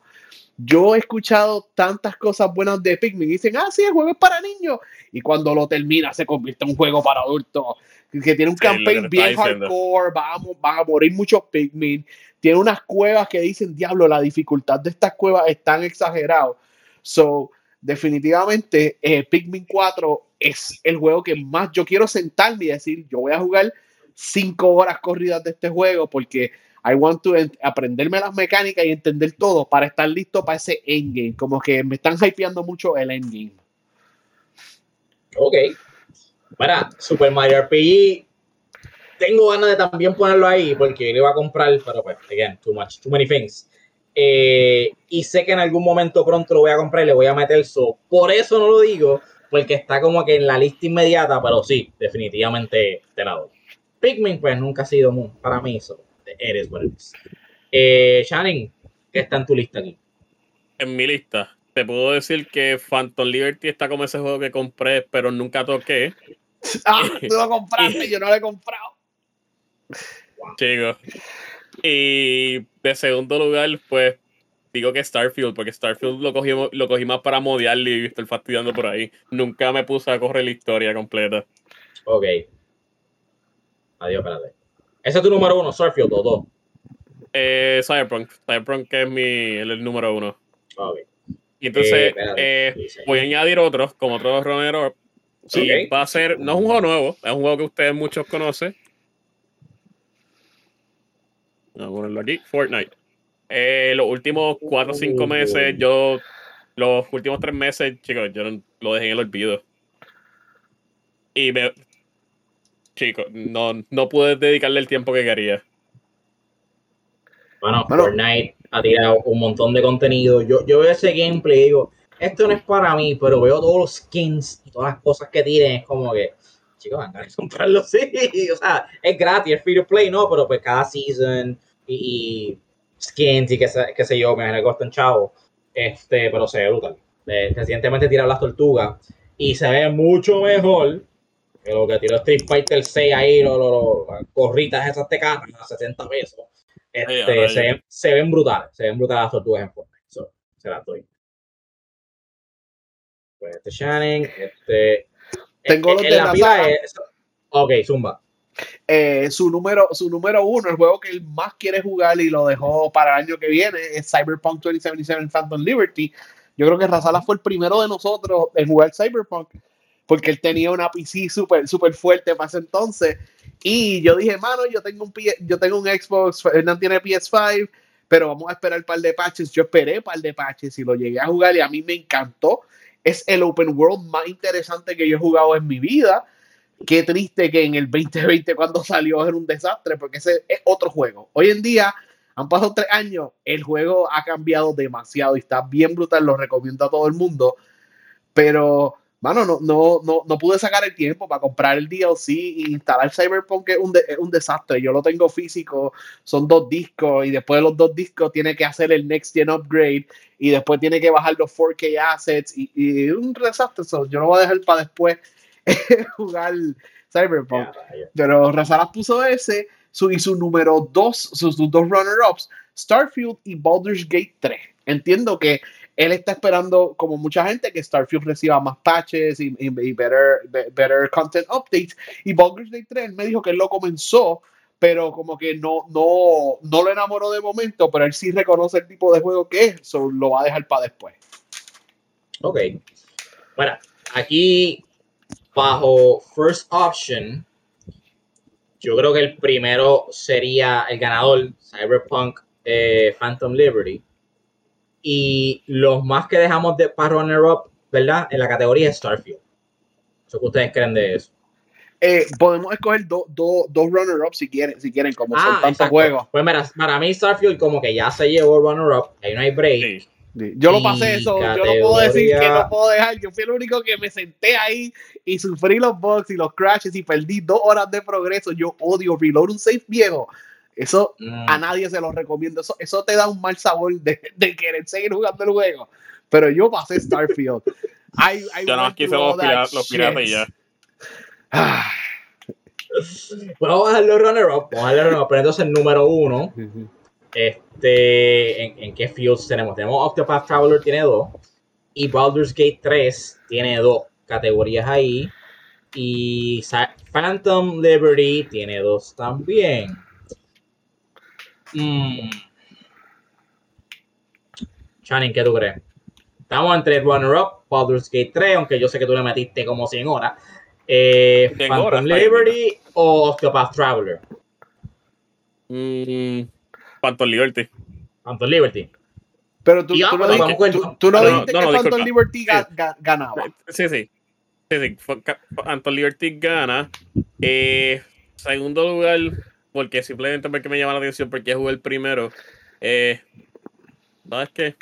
yo he escuchado tantas cosas buenas de Pikmin dicen, ah, sí, el juego es para niños. Y cuando lo termina se convierte en un juego para adultos. Que tiene un campaign bien hardcore, vamos, van a morir muchos Pikmin. Tiene unas cuevas que dicen, diablo, la dificultad de estas cuevas es tan exagerado. So, definitivamente eh, Pikmin 4 es el juego que más yo quiero sentarme y decir, yo voy a jugar cinco horas corridas de este juego porque I want to aprenderme las mecánicas y entender todo para estar listo para ese endgame. Como que me están hypeando mucho el endgame. Ok. Para Super Mario RPG, tengo ganas de también ponerlo ahí porque le iba a comprar, pero pues, again, too much, too many things. Eh, y sé que en algún momento pronto lo voy a comprar y le voy a meter eso. Por eso no lo digo, porque está como que en la lista inmediata, pero sí, definitivamente te la doy. Pikmin, pues nunca ha sido muy, para mí eso eres what Eh, Shannon, ¿qué está en tu lista aquí? En mi lista, te puedo decir que Phantom Liberty está como ese juego que compré, pero nunca toqué. Ah, tú lo compraste, yo no lo he comprado. Chicos. Y de segundo lugar, pues digo que Starfield, porque Starfield lo cogí, lo cogí más para modiarle y estoy fastidiando por ahí. Nunca me puse a correr la historia completa. Ok. Adiós, espérate. ¿Ese es tu número uno, Starfield o dos? Eh, Cyberpunk. Cyberpunk es mi, el, número uno. Okay. Y entonces eh, eh, voy a añadir otros, como otros runner Sí, va a ser, no es un juego nuevo, es un juego que ustedes muchos conocen. Vamos a ponerlo aquí, Fortnite. Eh, los últimos cuatro o cinco meses, yo, los últimos tres meses, chicos, yo lo dejé en el olvido. Y me, chicos, no, no pude dedicarle el tiempo que quería. Bueno, Fortnite ha tirado un montón de contenido. Yo, yo veo ese gameplay y digo, esto no es para mí, pero veo todos los skins y todas las cosas que tienen. Es como que, chicos, van a comprarlo, sí. O sea, es gratis, es free to play, ¿no? Pero pues cada season y, skins y qué sé, qué sé yo, me han costado un chavo. Este, pero se ve brutal. Eh, recientemente tiraron las tortugas y se ve mucho mejor que lo que tiró Street Fighter 6 ahí, lo, lo, corritas esas tecanas a 60 pesos. Este, se, ven, se, ven brutales, se ven brutales las tortugas en Fortnite. se las doy. Pues este Shannon, este. Tengo los de la, la Ok, Zumba. Eh, su, número, su número uno, el juego que él más quiere jugar y lo dejó para el año que viene, es Cyberpunk 2077 Phantom Liberty. Yo creo que Razala fue el primero de nosotros en jugar Cyberpunk porque él tenía una PC súper super fuerte para ese entonces. Y yo dije, mano, yo tengo un, yo tengo un Xbox, Fernando tiene PS5, pero vamos a esperar un par de patches. Yo esperé un par de patches y lo llegué a jugar y a mí me encantó. Es el open world más interesante que yo he jugado en mi vida. Qué triste que en el 2020 cuando salió era un desastre, porque ese es otro juego. Hoy en día han pasado tres años, el juego ha cambiado demasiado y está bien brutal, lo recomiendo a todo el mundo. Pero mano, no, no, no, no pude sacar el tiempo para comprar el DLC e instalar Cyberpunk es un, un desastre. Yo lo tengo físico, son dos discos y después de los dos discos tiene que hacer el Next Gen Upgrade y después tiene que bajar los 4K assets y, y un desastre. yo lo voy a dejar para después jugar Cyberpunk. Pero Razaras puso ese su, y su número dos, sus, sus dos runner-ups, Starfield y Baldur's Gate 3. Entiendo que él está esperando, como mucha gente, que Starfield reciba más patches y, better, content updates. Y Baldur's Gate 3 me dijo que él lo comenzó, pero como que no, no, no lo enamoró de momento, pero él sí reconoce el tipo de juego que es, so lo va a dejar para después. Ok. Bueno, aquí bajo First Option, yo creo que el primero sería el ganador, Cyberpunk eh, Phantom Liberty. Y los más que dejamos de, para runner-up, ¿verdad? En la categoría es Starfield. ¿Qué ustedes creen de eso? Eh, podemos escoger dos runner-ups si quieren, si quieren, como son ah, tantos juegos. Pues mira, para mí Starfield como que ya se llevó runner-up, ahí no hay break. Yo lo pasé eso, yo no puedo decir que no puedo dejar. Yo fui el único que me senté ahí y sufrí los bugs y los crashes y perdí dos horas de progreso. Yo odio reload un safe viejo. Eso a mm. nadie se lo recomiendo. Eso, eso te da un mal sabor de, de, querer seguir jugando el juego. Pero yo pasé Starfield. I, I ya no, aquí los, los piratas ya. bueno, vamos a dejarlo runner-up. Vamos a dejarlo runner-up. Pero entonces, el número uno. Este, ¿en, ¿en, qué fields tenemos? Tenemos Octopath Traveler, tiene dos. Y Baldur's Gate 3 tiene dos categorías ahí. Y Phantom Liberty tiene dos también. Mm. Channing, ¿qué tú crees? Estamos entre runner-up, Baldur's Gate 3, aunque yo sé que tú le metiste como 100 horas. Eh, Phantom Liberty o Octopath Traveler. Mm, Phantom Liberty. Phantom Liberty. Pero tú, tú, no, dijiste, tú, tú no, dijiste que Phantom Liberty ganaba. Sí, sí. Sí, sí. Phantom Liberty gana. Eh, segundo lugar, porque simplemente porque me llama la atención, porque jugué el primero. Eh, ¿Sabes qué?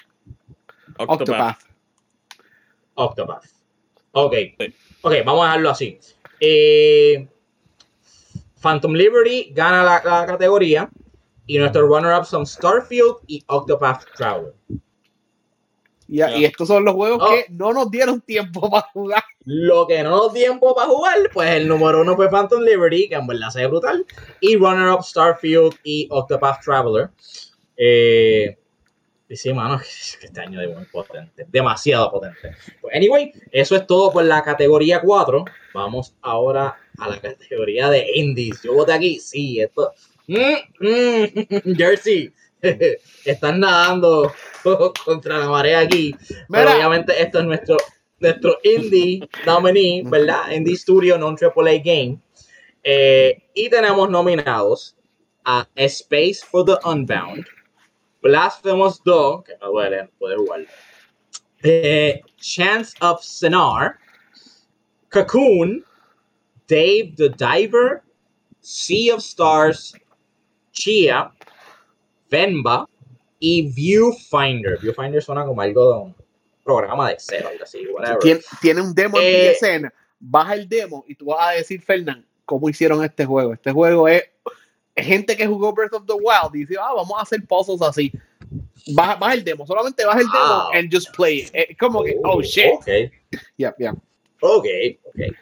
Octopath. Octopath. Ok. Ok, vamos a dejarlo así. Eh, Phantom Liberty gana la, categoría y nuestros runner-up son Starfield y Octopath Traveler. Y, y, estos son los juegos oh. que no nos dieron tiempo para jugar. Lo que no nos dio tiempo para jugar, pues el número uno fue Phantom Liberty, que en verdad se ve brutal. Y runner-up Starfield y Octopath Traveler. Eh, y sí, mano, este año es muy potente, demasiado potente. Pues, anyway, eso es todo por la categoría 4. Vamos ahora a la categoría de indies. Yo voté aquí, sí, esto. Mm, mm, Jersey, están nadando contra la marea aquí. Pero obviamente esto es nuestro, nuestro indie nominee, ¿verdad? Indie Studio Non-AAA Game. Eh, y tenemos nominados a Space for the Unbound, Blasphemous 2, que no duele, puede jugar. Eh, Chance of Senar, Cocoon, Dave the Diver, Sea of Stars, Chia, Venba y Viewfinder. Viewfinder suena como algo de un programa de Excel, algo así, whatever. Tiene, un demo en eh, escena. Baja el demo y tú vas a decir, Fernán, cómo hicieron este juego. Este juego es gente que jugó Breath of the Wild y dice, ah, vamos a hacer puzzles así. Baja, baja el demo, solamente baja el demo and just play it. Como que, oh, oh shit. Ok. Yeah, yeah. Ok, ok.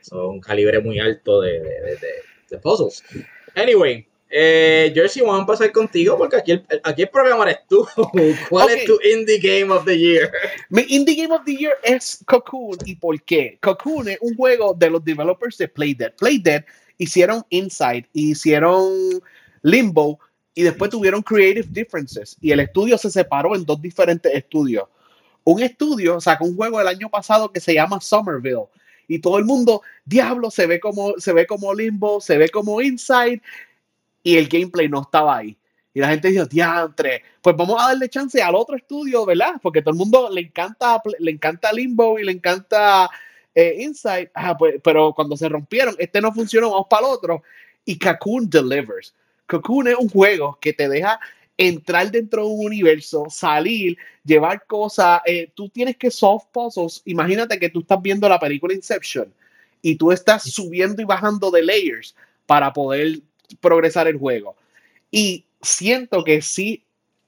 Son un calibre muy alto de, de, de, puzzles. Anyway, eh, Jersey, vamos a empezar contigo porque aquí el, aquí el programa eres tú. ¿Cuál es tu Indie Game of the Year? Mi Indie Game of the Year es Cocoon. ¿Y por qué? Cocoon es un juego de los developers de Playdead. Playdead hicieron Inside, hicieron Limbo y después tuvieron Creative Differences y el estudio se separó en dos diferentes estudios. Un estudio sacó un juego el año pasado que se llama Somerville y todo el mundo, diablo, se ve como se ve como Limbo, se ve como Inside y el gameplay no estaba ahí. Y la gente dijo, diantre, pues vamos a darle chance al otro estudio, ¿verdad? Porque todo el mundo le encanta, le encanta Limbo y le encanta eh, Inside, pues, pero cuando se rompieron, este no funcionó, vamos para el otro. Y Cocoon delivers. Cocoon es un juego que te deja entrar dentro de un universo, salir, llevar cosas. Eh, tú tienes que solve puzzles. Imagínate que tú estás viendo la película Inception y tú estás subiendo y bajando de layers para poder progresar el juego. Y siento que sí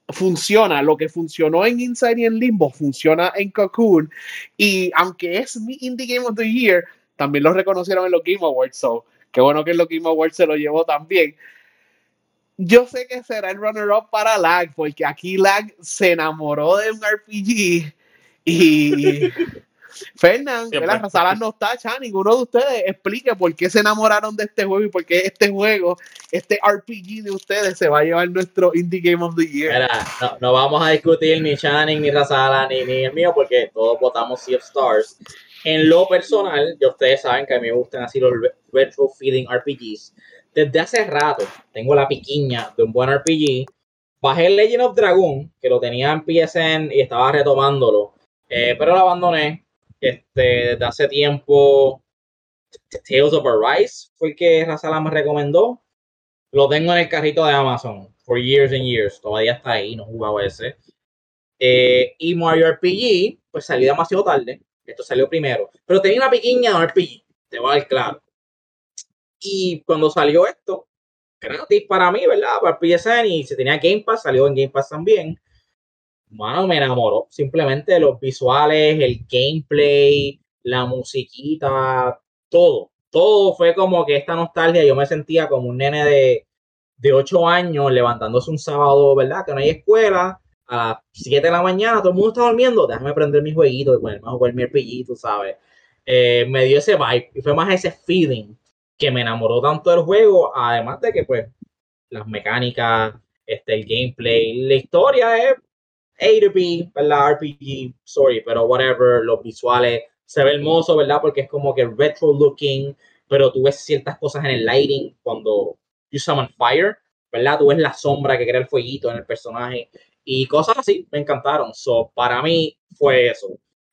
funciona, lo que funcionó en Inside y en Limbo funciona en Cocoon. Y aunque es mi Indie Game of the Year, también lo reconocieron en los Game Awards. So, qué bueno que en los Game Awards se lo llevó también. Yo sé que será el runner-up para Lag, porque aquí Lag se enamoró de un RPG y Fernán, la sala no está, ya, ninguno de ustedes explique por qué se enamoraron de este juego y por qué este juego, este RPG de ustedes se va a llevar nuestro Indie Game of the Year. no, vamos a discutir ni Channing, ni Razala, ni, ni el mío, porque todos votamos Sea of Stars. En lo personal, ya ustedes saben que a mí me gustan así los retro feeling RPGs. Desde hace rato tengo la piquiña de un buen RPG. Bajé Legend of Dragon, que lo tenía en PSN y estaba retomándolo, eh, pero lo abandoné este, desde hace tiempo, Tales of Arise fue el que Razala me recomendó. Lo tengo en el carrito de Amazon for years and years. Todavía está ahí, no jugaba ese. Eh, y Mario RPG, pues salió demasiado tarde. Esto salió primero. Pero tenía una pequeña RPG, te va a dar claro. Y cuando salió esto, gratis para mí, ¿verdad? Para PSN y si tenía Game Pass, salió en Game Pass también mano, me enamoró simplemente los visuales, el gameplay, la musiquita, todo. Todo fue como que esta nostalgia, yo me sentía como un nene de, de 8 años levantándose un sábado, ¿verdad? Que no hay escuela, a las 7 de la mañana, todo el mundo está durmiendo, déjame prender mi jueguito y ponerme a jugar mi RPG, sabes. Eh, me dio ese vibe y fue más ese feeling que me enamoró tanto del juego, además de que pues las mecánicas, este, el gameplay, la historia es A to B, ¿verdad? RPG, sorry, pero whatever, los visuales se ve hermoso, ¿verdad? Porque es como que retro looking, pero tú ves ciertas cosas en el lighting cuando you summon fire, ¿verdad? Tú ves la sombra que crea el fueguito en el personaje y cosas así, me encantaron. So, para mí fue eso,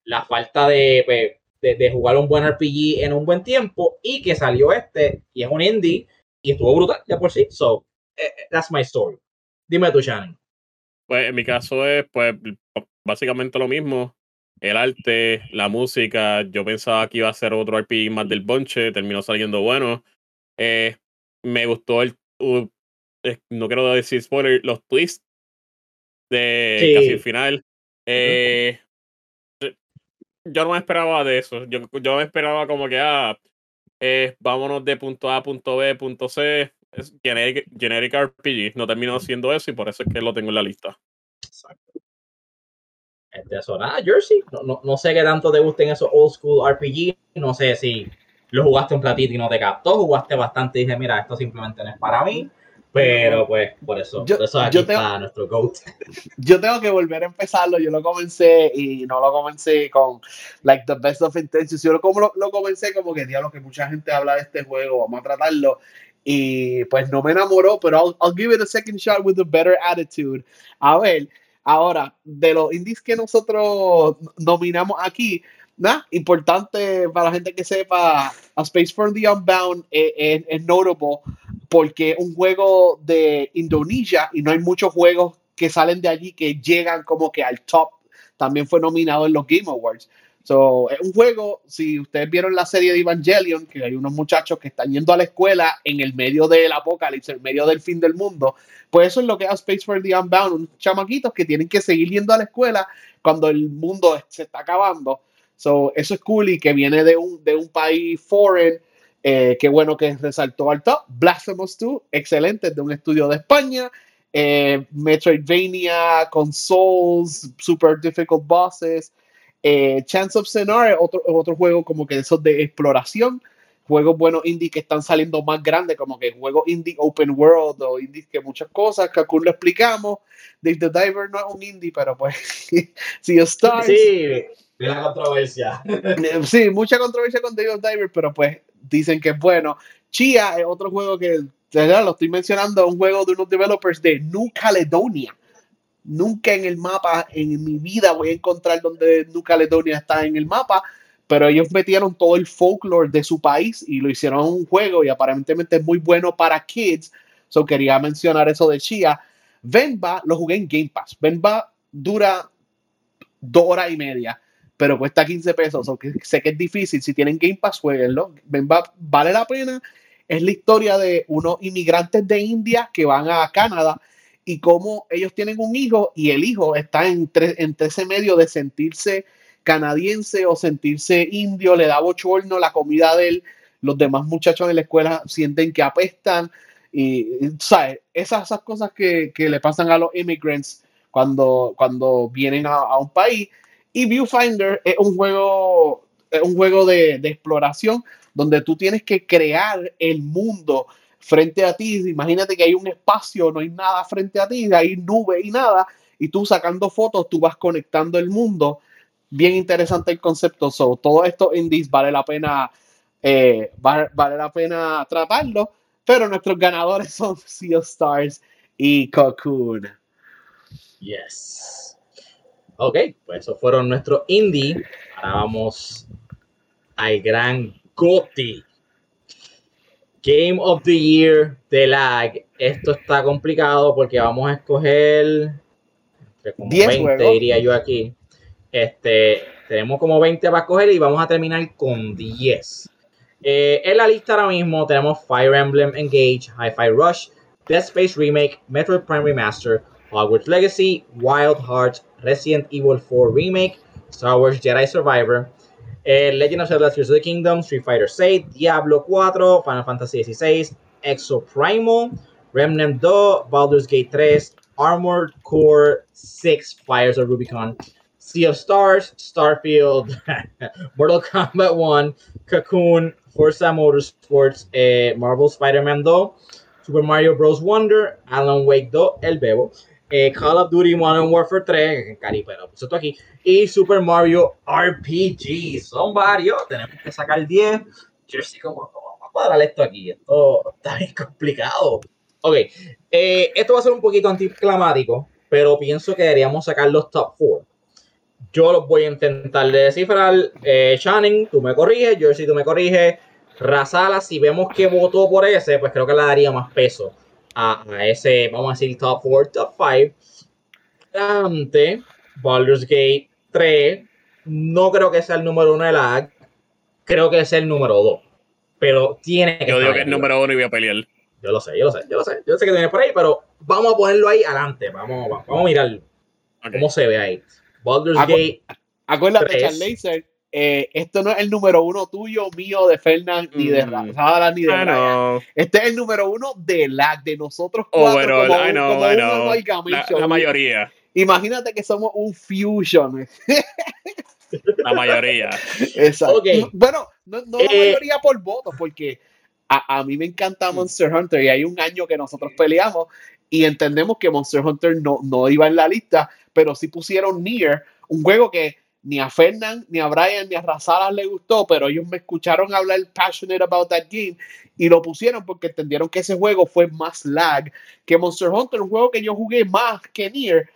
la falta de, pues, de, jugar un buen RPG en un buen tiempo y que salió este y es un indie y estuvo brutal ya por sí. So, eh, eh, that's my story. Dime tú, Shannon. Pues en mi caso es, pues, básicamente lo mismo. El arte, la música. Yo pensaba que iba a ser otro RPG más del bonche, terminó saliendo bueno. Eh, me gustó el. no quiero decir spoiler, los twists de casi el final. Eh, yo no me esperaba de eso. Yo, yo me esperaba como que, ah, eh, vámonos de punto A a punto B, punto C. generic, generic RPG. No terminó siendo eso y por eso es que lo tengo en la lista. Exacto. Este, eso, nada, Jersey. No, no, no, sé qué tanto te gusten esos old school RPG. No sé si lo jugaste un platito y no te captó. Jugaste bastante y dije, mira, esto simplemente no es para mí. Pero pues, por eso, yo, por eso aquí está nuestro GOAT. Yo tengo que volver a empezarlo. Yo lo comencé y no lo comencé con like the best of intentions. Yo lo, como lo, lo comencé como que diablo que mucha gente habla de este juego, vamos a tratarlo. Y pues no me enamoró, pero I'll, give it a second shot with a better attitude. A ver, ahora, de los indies que nosotros nominamos aquí, nada, importante para la gente que sepa, A Space for the Unbound es, es, notable porque un juego de Indonesia y no hay muchos juegos que salen de allí que llegan como que al top. También fue nominado en los Game Awards. So, es un juego, si ustedes vieron la serie de Evangelion, que hay unos muchachos que están yendo a la escuela en el medio del apocalipsis, en medio del fin del mundo, pues eso es lo que es Space for the Unbound, unos chamaquitos que tienen que seguir yendo a la escuela cuando el mundo se está acabando. So, eso es cool y que viene de un, de un país foreign, eh, qué bueno que resaltó al top. Blasphemous 2, excelente, de un estudio de España. Eh, Metroidvania, consoles, super difficult bosses. Eh, Chance of Scenario, otro, otro juego como que esos de exploración. Juegos buenos indie que están saliendo más grandes, como que juegos indie open world o indie que muchas cosas. Kakun lo explicamos. Dave the Diver no es un indie, pero pues, si Stars. Sí, de la controversia. sí, mucha controversia con Dave the Diver, pero pues dicen que es bueno. Chia es otro juego que, lo estoy mencionando, un juego de unos developers de New Caledonia Nunca en el mapa, en mi vida voy a encontrar donde New Caledonia está en el mapa, pero ellos metieron todo el folklore de su país y lo hicieron un juego y aparentemente es muy bueno para kids. So quería mencionar eso de Chia. Venba lo jugué en Game Pass. Venba dura dos horas y media, pero cuesta 15 pesos. So que sé que es difícil. Si tienen Game Pass, jueguenlo. Venba vale la pena. Es la historia de unos inmigrantes de India que van a Canadá y cómo ellos tienen un hijo y el hijo está entre, entre ese medio de sentirse canadiense o sentirse indio, le da bochorno la comida de él, los demás muchachos en la escuela sienten que apestan y, ¿sabes? Esas, esas cosas que, que, le pasan a los immigrants cuando, cuando vienen a, a, un país. Y Viewfinder es un juego, es un juego de, de exploración donde tú tienes que crear el mundo frente a ti, imagínate que hay un espacio, no hay nada frente a ti, hay nube y nada, y tú sacando fotos, tú vas conectando el mundo. Bien interesante el concepto. So, todo esto indies vale la pena, eh, vale, vale, la pena tratarlo, pero nuestros ganadores son Sea of Stars y Cocoon. Yes. Ok, pues esos fueron nuestros indie. Ahora vamos al gran Goti. Game of the Year de lag. Esto está complicado porque vamos a escoger como 20, juegos. diría yo aquí. Este, tenemos como 20 para escoger y vamos a terminar con 10. Eh, en la lista ahora mismo tenemos Fire Emblem Engage, Hi-Fi Rush, Dead Space Remake, Metroid Prime Remaster, Hogwarts Legacy, Wild Hearts, Resident Evil 4 Remake, Star Wars Jedi Survivor, eh, Legend of Zelda Tears of the Kingdom, Street Fighter 6, Diablo 4, Final Fantasy XVI, Exo Primal, Remnant 2, Baldur's Gate 3, Armored Core 6, Fires of Rubicon, Sea of Stars, Starfield, Mortal Kombat 1, Cocoon, Forza Motorsports, eh, Marvel Spider-Man 2, Super Mario Bros. Wonder, Alan Wake 2, El Bebo, eh, Call of Duty Modern Warfare 3, cari, pero puse esto aquí, y Super Mario RPG. Son varios, tenemos que sacar 10. Jersey, ¿cómo, cómo vamos a cuadrar esto aquí? Esto está bien complicado. Ok, eh, esto va a ser un poquito anticlamático, pero pienso que deberíamos sacar los top 4. Yo los voy a intentar descifrar. Eh, Shannon, tú me corriges. Jersey, tú me corriges. Razala, si vemos que votó por ese, pues creo que le daría más peso a, ese, vamos a decir, top 4, top 5. Ante Baldur's Gate 3, no creo que sea el número 1 de la creo que es el número 2. Pero tiene que Yo digo que es el número 1 y voy a pelear. Yo lo sé, yo lo sé, yo lo sé. Yo sé que tiene por ahí, pero vamos a ponerlo ahí adelante. Vamos, vamos, vamos a mirar cómo se ve ahí. Baldur's Gate. Acuérdate, Charles eh, esto no es el número uno tuyo, mío, de Fernand, ni de mm. ni de ah, Este es el número uno de la de nosotros cuatro. como, La, mayoría. Imagínate que somos un fusion. la mayoría. Exacto. Bueno, no, la eh, mayoría por votos, porque a, a, mí me encanta mm. Monster Hunter y hay un año que nosotros peleamos y entendemos que Monster Hunter no, no iba en la lista, pero sí pusieron Nier, un juego que ni a Fernand, ni a Brian, ni a Razalas le gustó, pero ellos me escucharon hablar passionate about that game y lo pusieron porque entendieron que ese juego fue más lag que Monster Hunter, un juego que yo jugué más que Nier,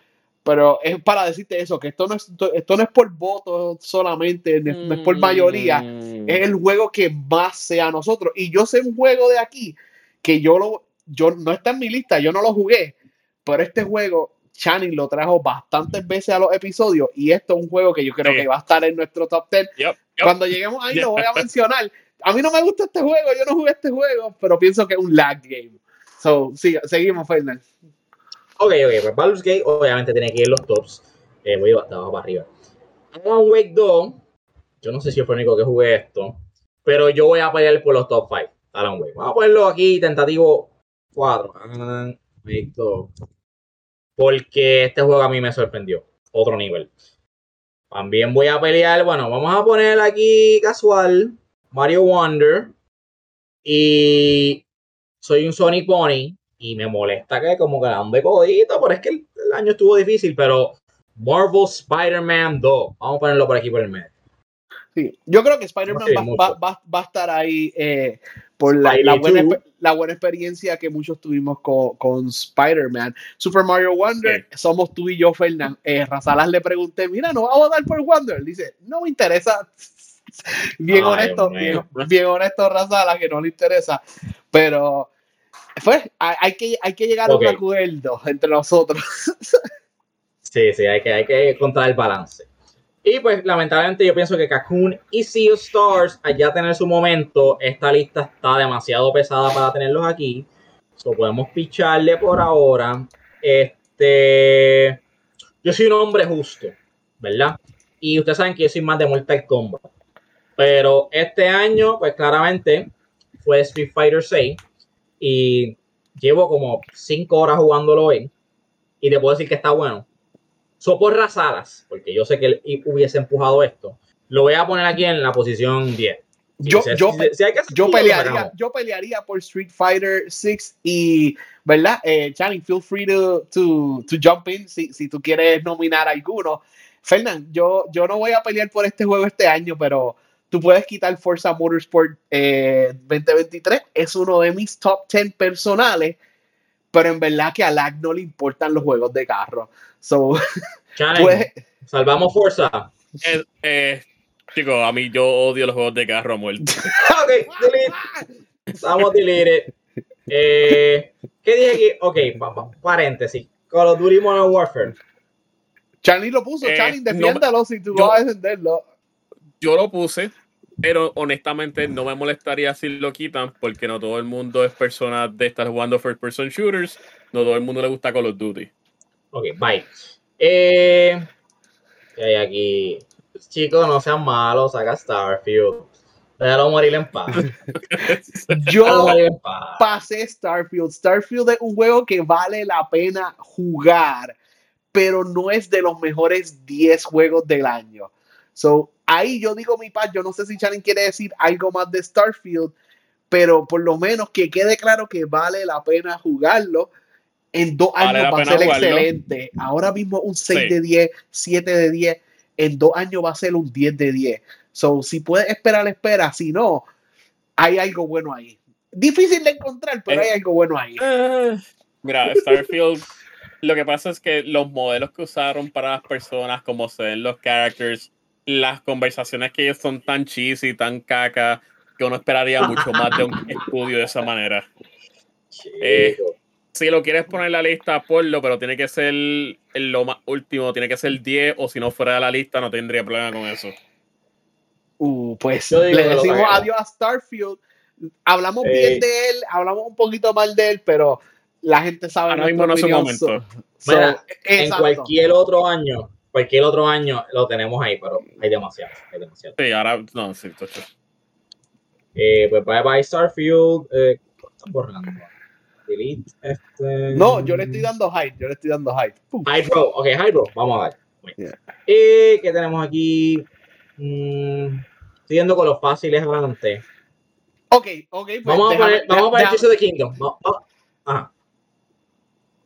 pero es para decirte eso, que esto no es, esto no es por voto solamente, no es por mayoría, mm. es el juego que más sea nosotros. Y yo sé un juego de aquí que yo lo, yo no está en mi lista, yo no lo jugué, pero este juego Channing lo trajo bastantes veces a los episodios y esto es un juego que yo creo que va a estar en nuestro top 10. Cuando lleguemos ahí lo voy a mencionar. A mí no me gusta este juego, yo no jugué este juego, pero pienso que es un lag game. So, seguimos, Fernand. Ok, ok, pues Baldur's Gate obviamente tiene que ir en los tops. Eh, voy de abajo para arriba. Alan Wake 2, yo no sé si fue el único que jugué esto, pero yo voy a pelear por los top 5. Alan Wake. Vamos a ponerlo aquí, tentativo 4. Alan Wake 2 porque este juego a mí me sorprendió. Otro nivel. También voy a pelear, bueno, vamos a poner aquí casual, Mario Wonder. Y soy un Sonic Pony y me molesta que como que de codito, pero es que el, año estuvo difícil, pero Marvel Spider-Man 2, vamos a ponerlo por aquí por el medio. Sí, yo creo que Spider-Man va, a estar ahí eh, por la, buena, experiencia que muchos tuvimos con, Spider-Man. Super Mario Wonder, somos tú y yo, Fernán. Eh, Razalas le pregunté, mira, ¿no vamos a dar por Wonder? Dice, no me interesa. Bien honesto, bien, honesto Razalas, que no le interesa. Pero fue, hay, que, hay que llegar a un acuerdo entre nosotros. sí, sí, hay que, hay que encontrar el balance. Y pues lamentablemente yo pienso que Cocoon y Sea of Stars, allá tener su momento, esta lista está demasiado pesada para tenerlos aquí. So podemos picharle por ahora. Este, yo soy un hombre justo, ¿verdad? Y ustedes saben que yo soy más de Mortal Kombat. Pero este año, pues claramente fue Street Fighter 6 y llevo como 5 horas jugándolo hoy. Y te puedo decir que está bueno. Soporra Salas, porque yo sé que él hubiese empujado esto, lo voy a poner aquí en la posición 10. yo, yo, pelearía, yo pelearía por Street Fighter 6 y, ¿verdad? Eh, Channing, feel free to, to, to jump in si, si, tú quieres nominar alguno. Fernand, yo, yo no voy a pelear por este juego este año, pero tú puedes quitar Forza Motorsport 2023. Eh, es uno de mis top 10 personales pero en verdad que a Lag no le importan los juegos de carro. So, pues, salvamos Forza. Eh, eh, chicos, a mí yo odio los juegos de carro a muerte. ok, delete. Vamos a delete. Eh, ¿Qué dije aquí? Ok, paréntesis. Call of Duty Modern Warfare. Charlie lo puso, eh, Charlie, defiéndalo si tú vas a defenderlo. Yo lo puse, pero honestamente no me molestaría si lo quitan porque no todo el mundo es persona de estar jugando first person shooters. No todo el mundo le gusta Call of Duty. Ok, bye. Eh, ¿Qué hay aquí? Chicos, no sean malos, saca Starfield. Déjalo morir en paz. Yo pasé Starfield. Starfield es un juego que vale la pena jugar, pero no es de los mejores 10 juegos del año. So, ahí yo digo mi paz, yo no sé si Shannon quiere decir algo más de Starfield, pero por lo menos que quede claro que vale la pena jugarlo. En dos años va a ser excelente. Ahora mismo un 6 de 10, 7 de 10, en dos años va a ser un 10 de 10. So, si puedes esperar, espera. Si no, hay algo bueno ahí. Difícil de encontrar, pero hay algo bueno ahí. Eh, mira, Starfield, lo que pasa es que los modelos que usaron para las personas, como se ven los characters, las conversaciones que ellos son tan cheesy, tan caca, que uno esperaría mucho más de un estudio de esa manera. Eh, si lo quieres poner en la lista, ponlo, pero tiene que ser lo más último, tiene que ser 10, o si no fuera de la lista, no tendría problema con eso. Uh, pues le decimos adiós a Starfield. Hablamos bien de él, hablamos un poquito mal de él, pero la gente sabe. Ahora mismo no es momento. en cualquier otro año, cualquier otro año lo tenemos ahí, pero hay demasiado. Hay demasiado. Sí, ahora no, sí, eh, pues bye bye Starfield. Eh, están borrando. Este... No, yo le estoy dando hype, yo le estoy dando hype. Hype bro, ok, hype bro, vamos a ver. ¿Y qué tenemos aquí? Mm, siguiendo con los fáciles adelante. Ok, ok. Pues vamos, a poner, vamos a poner Tears of the Kingdom. Ajá.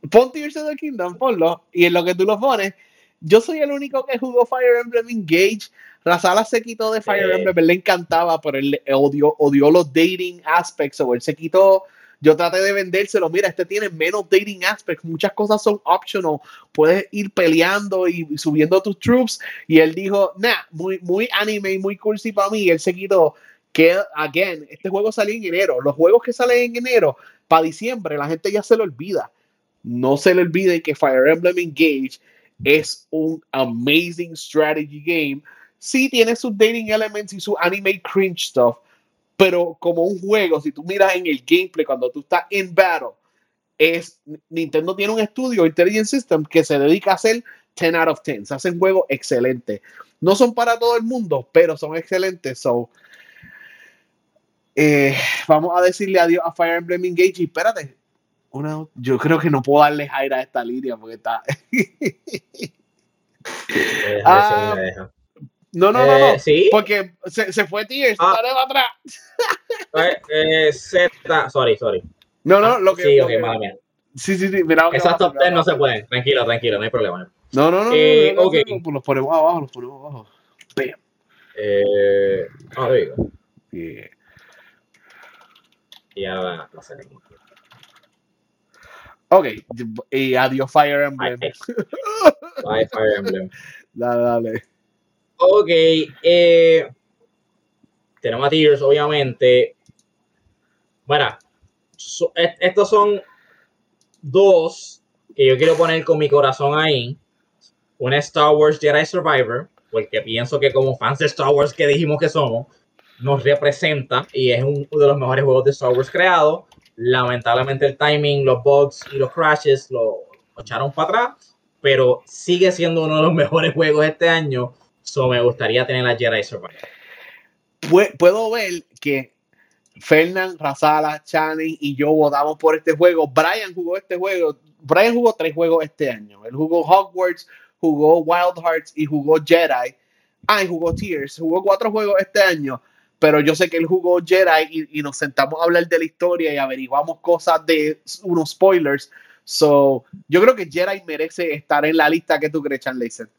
Pon Tears of the Kingdom, ponlo. Y en lo que tú lo pones, yo soy el único que jugó Fire Emblem Engage. Razala se quitó de Fire Emblem, él le encantaba, pero él odió, odió los dating aspects, o él se quitó yo traté de vendérselo. Mira, este tiene menos dating aspects. Muchas cosas son optional. Puedes ir peleando y subiendo tus troops. Y él dijo, nah, muy, muy anime y muy cursi para mí. Y él se. Que, again, este juego salió en enero. Los juegos que salen en enero, para diciembre, la gente ya se lo olvida. No se le olvide que Fire Emblem Engage es un amazing strategy game. Sí tiene sus dating elements y su anime cringe stuff, pero como un juego, si tú miras en el gameplay cuando tú estás en battle, es Nintendo tiene un estudio Intelligent System que se dedica a hacer 10 out of 10. Se hacen juegos excelentes. No son para todo el mundo, pero son excelentes. So, eh, vamos a decirle adiós a Fire Emblem Engage. Y espérate, una, yo creo que no puedo darle aire a esta línea porque está. ah, no, no, no, no. Eh, porque se, se fue Tears, ah. dale para atrás. eh, Z, sorry, sorry. No, no, ah, lo que. Sí, ok, mala mía. Sí, sí, sí, mira. Esas top 10 no se pueden. Tranquilo, tranquilo, no hay problema. No, no, no. Eh, no, no, okay. no, los ponemos abajo, los ponemos abajo. Bam. Eh, ah, digo. Yeah. Y ahora la salimos. Ok, y adiós Fire Emblem. Bye, Fire Emblem. dale, dale. Ok, eh, tenemos a Tears, obviamente. Bueno, estos son dos que yo quiero poner con mi corazón ahí. Una Star Wars Jedi Survivor, porque pienso que como fans de Star Wars que dijimos que somos, nos representa y es uno de los mejores juegos de Star Wars creados. Lamentablemente el timing, los bugs y los crashes lo echaron para atrás, pero sigue siendo uno de los mejores juegos este año So me gustaría tener la Jedi Survivor. Puedo ver que Fernand, Razala, Channing y yo votamos por este juego. Brian jugó este juego. Brian jugó tres juegos este año. Él jugó Hogwarts, jugó Wild Hearts y jugó Jedi. Ah, y jugó Tears. Jugó cuatro juegos este año. Pero yo sé que él jugó Jedi y, y nos sentamos a hablar de la historia y averiguamos cosas de unos spoilers. So, yo creo que Jedi merece estar en la lista que tú crees, Chan Laser.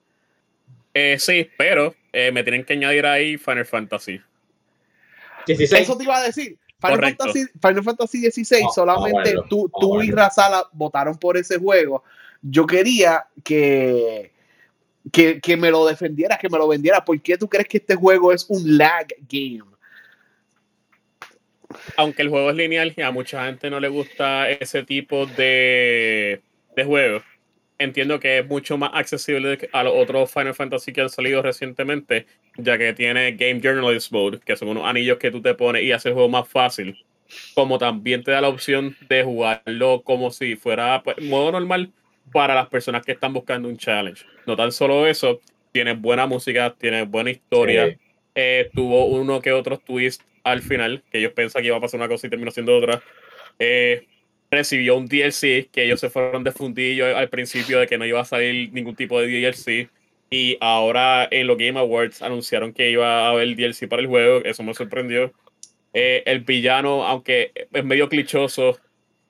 Eh, sí, pero eh, me tienen que añadir ahí Final Fantasy. Eso te iba a decir. Final Fantasy, Final Fantasy, XVI, solamente tú, tú y Razala votaron por ese juego. Yo quería que, que, que, me lo defendieras, que me lo vendieras. ¿Por qué tú crees que este juego es un lag game? Aunque el juego es lineal y a mucha gente no le gusta ese tipo de, de juegos entiendo que es mucho más accesible a los otros Final Fantasy que han salido recientemente, ya que tiene Game Journalist Mode, que son unos anillos que tú te pones y hace el juego más fácil. Como también te da la opción de jugarlo como si fuera pues, modo normal para las personas que están buscando un challenge. No tan solo eso, tiene buena música, tiene buena historia. Eh, tuvo uno que otros twist al final, que ellos pensaban que iba a pasar una cosa y terminó siendo otra. Eh, recibió un DLC que ellos se fueron de fundillo al principio de que no iba a salir ningún tipo de DLC. Y ahora en los Game Awards anunciaron que iba a haber DLC para el juego. Eso me sorprendió. Eh, el villano, aunque es medio clichoso,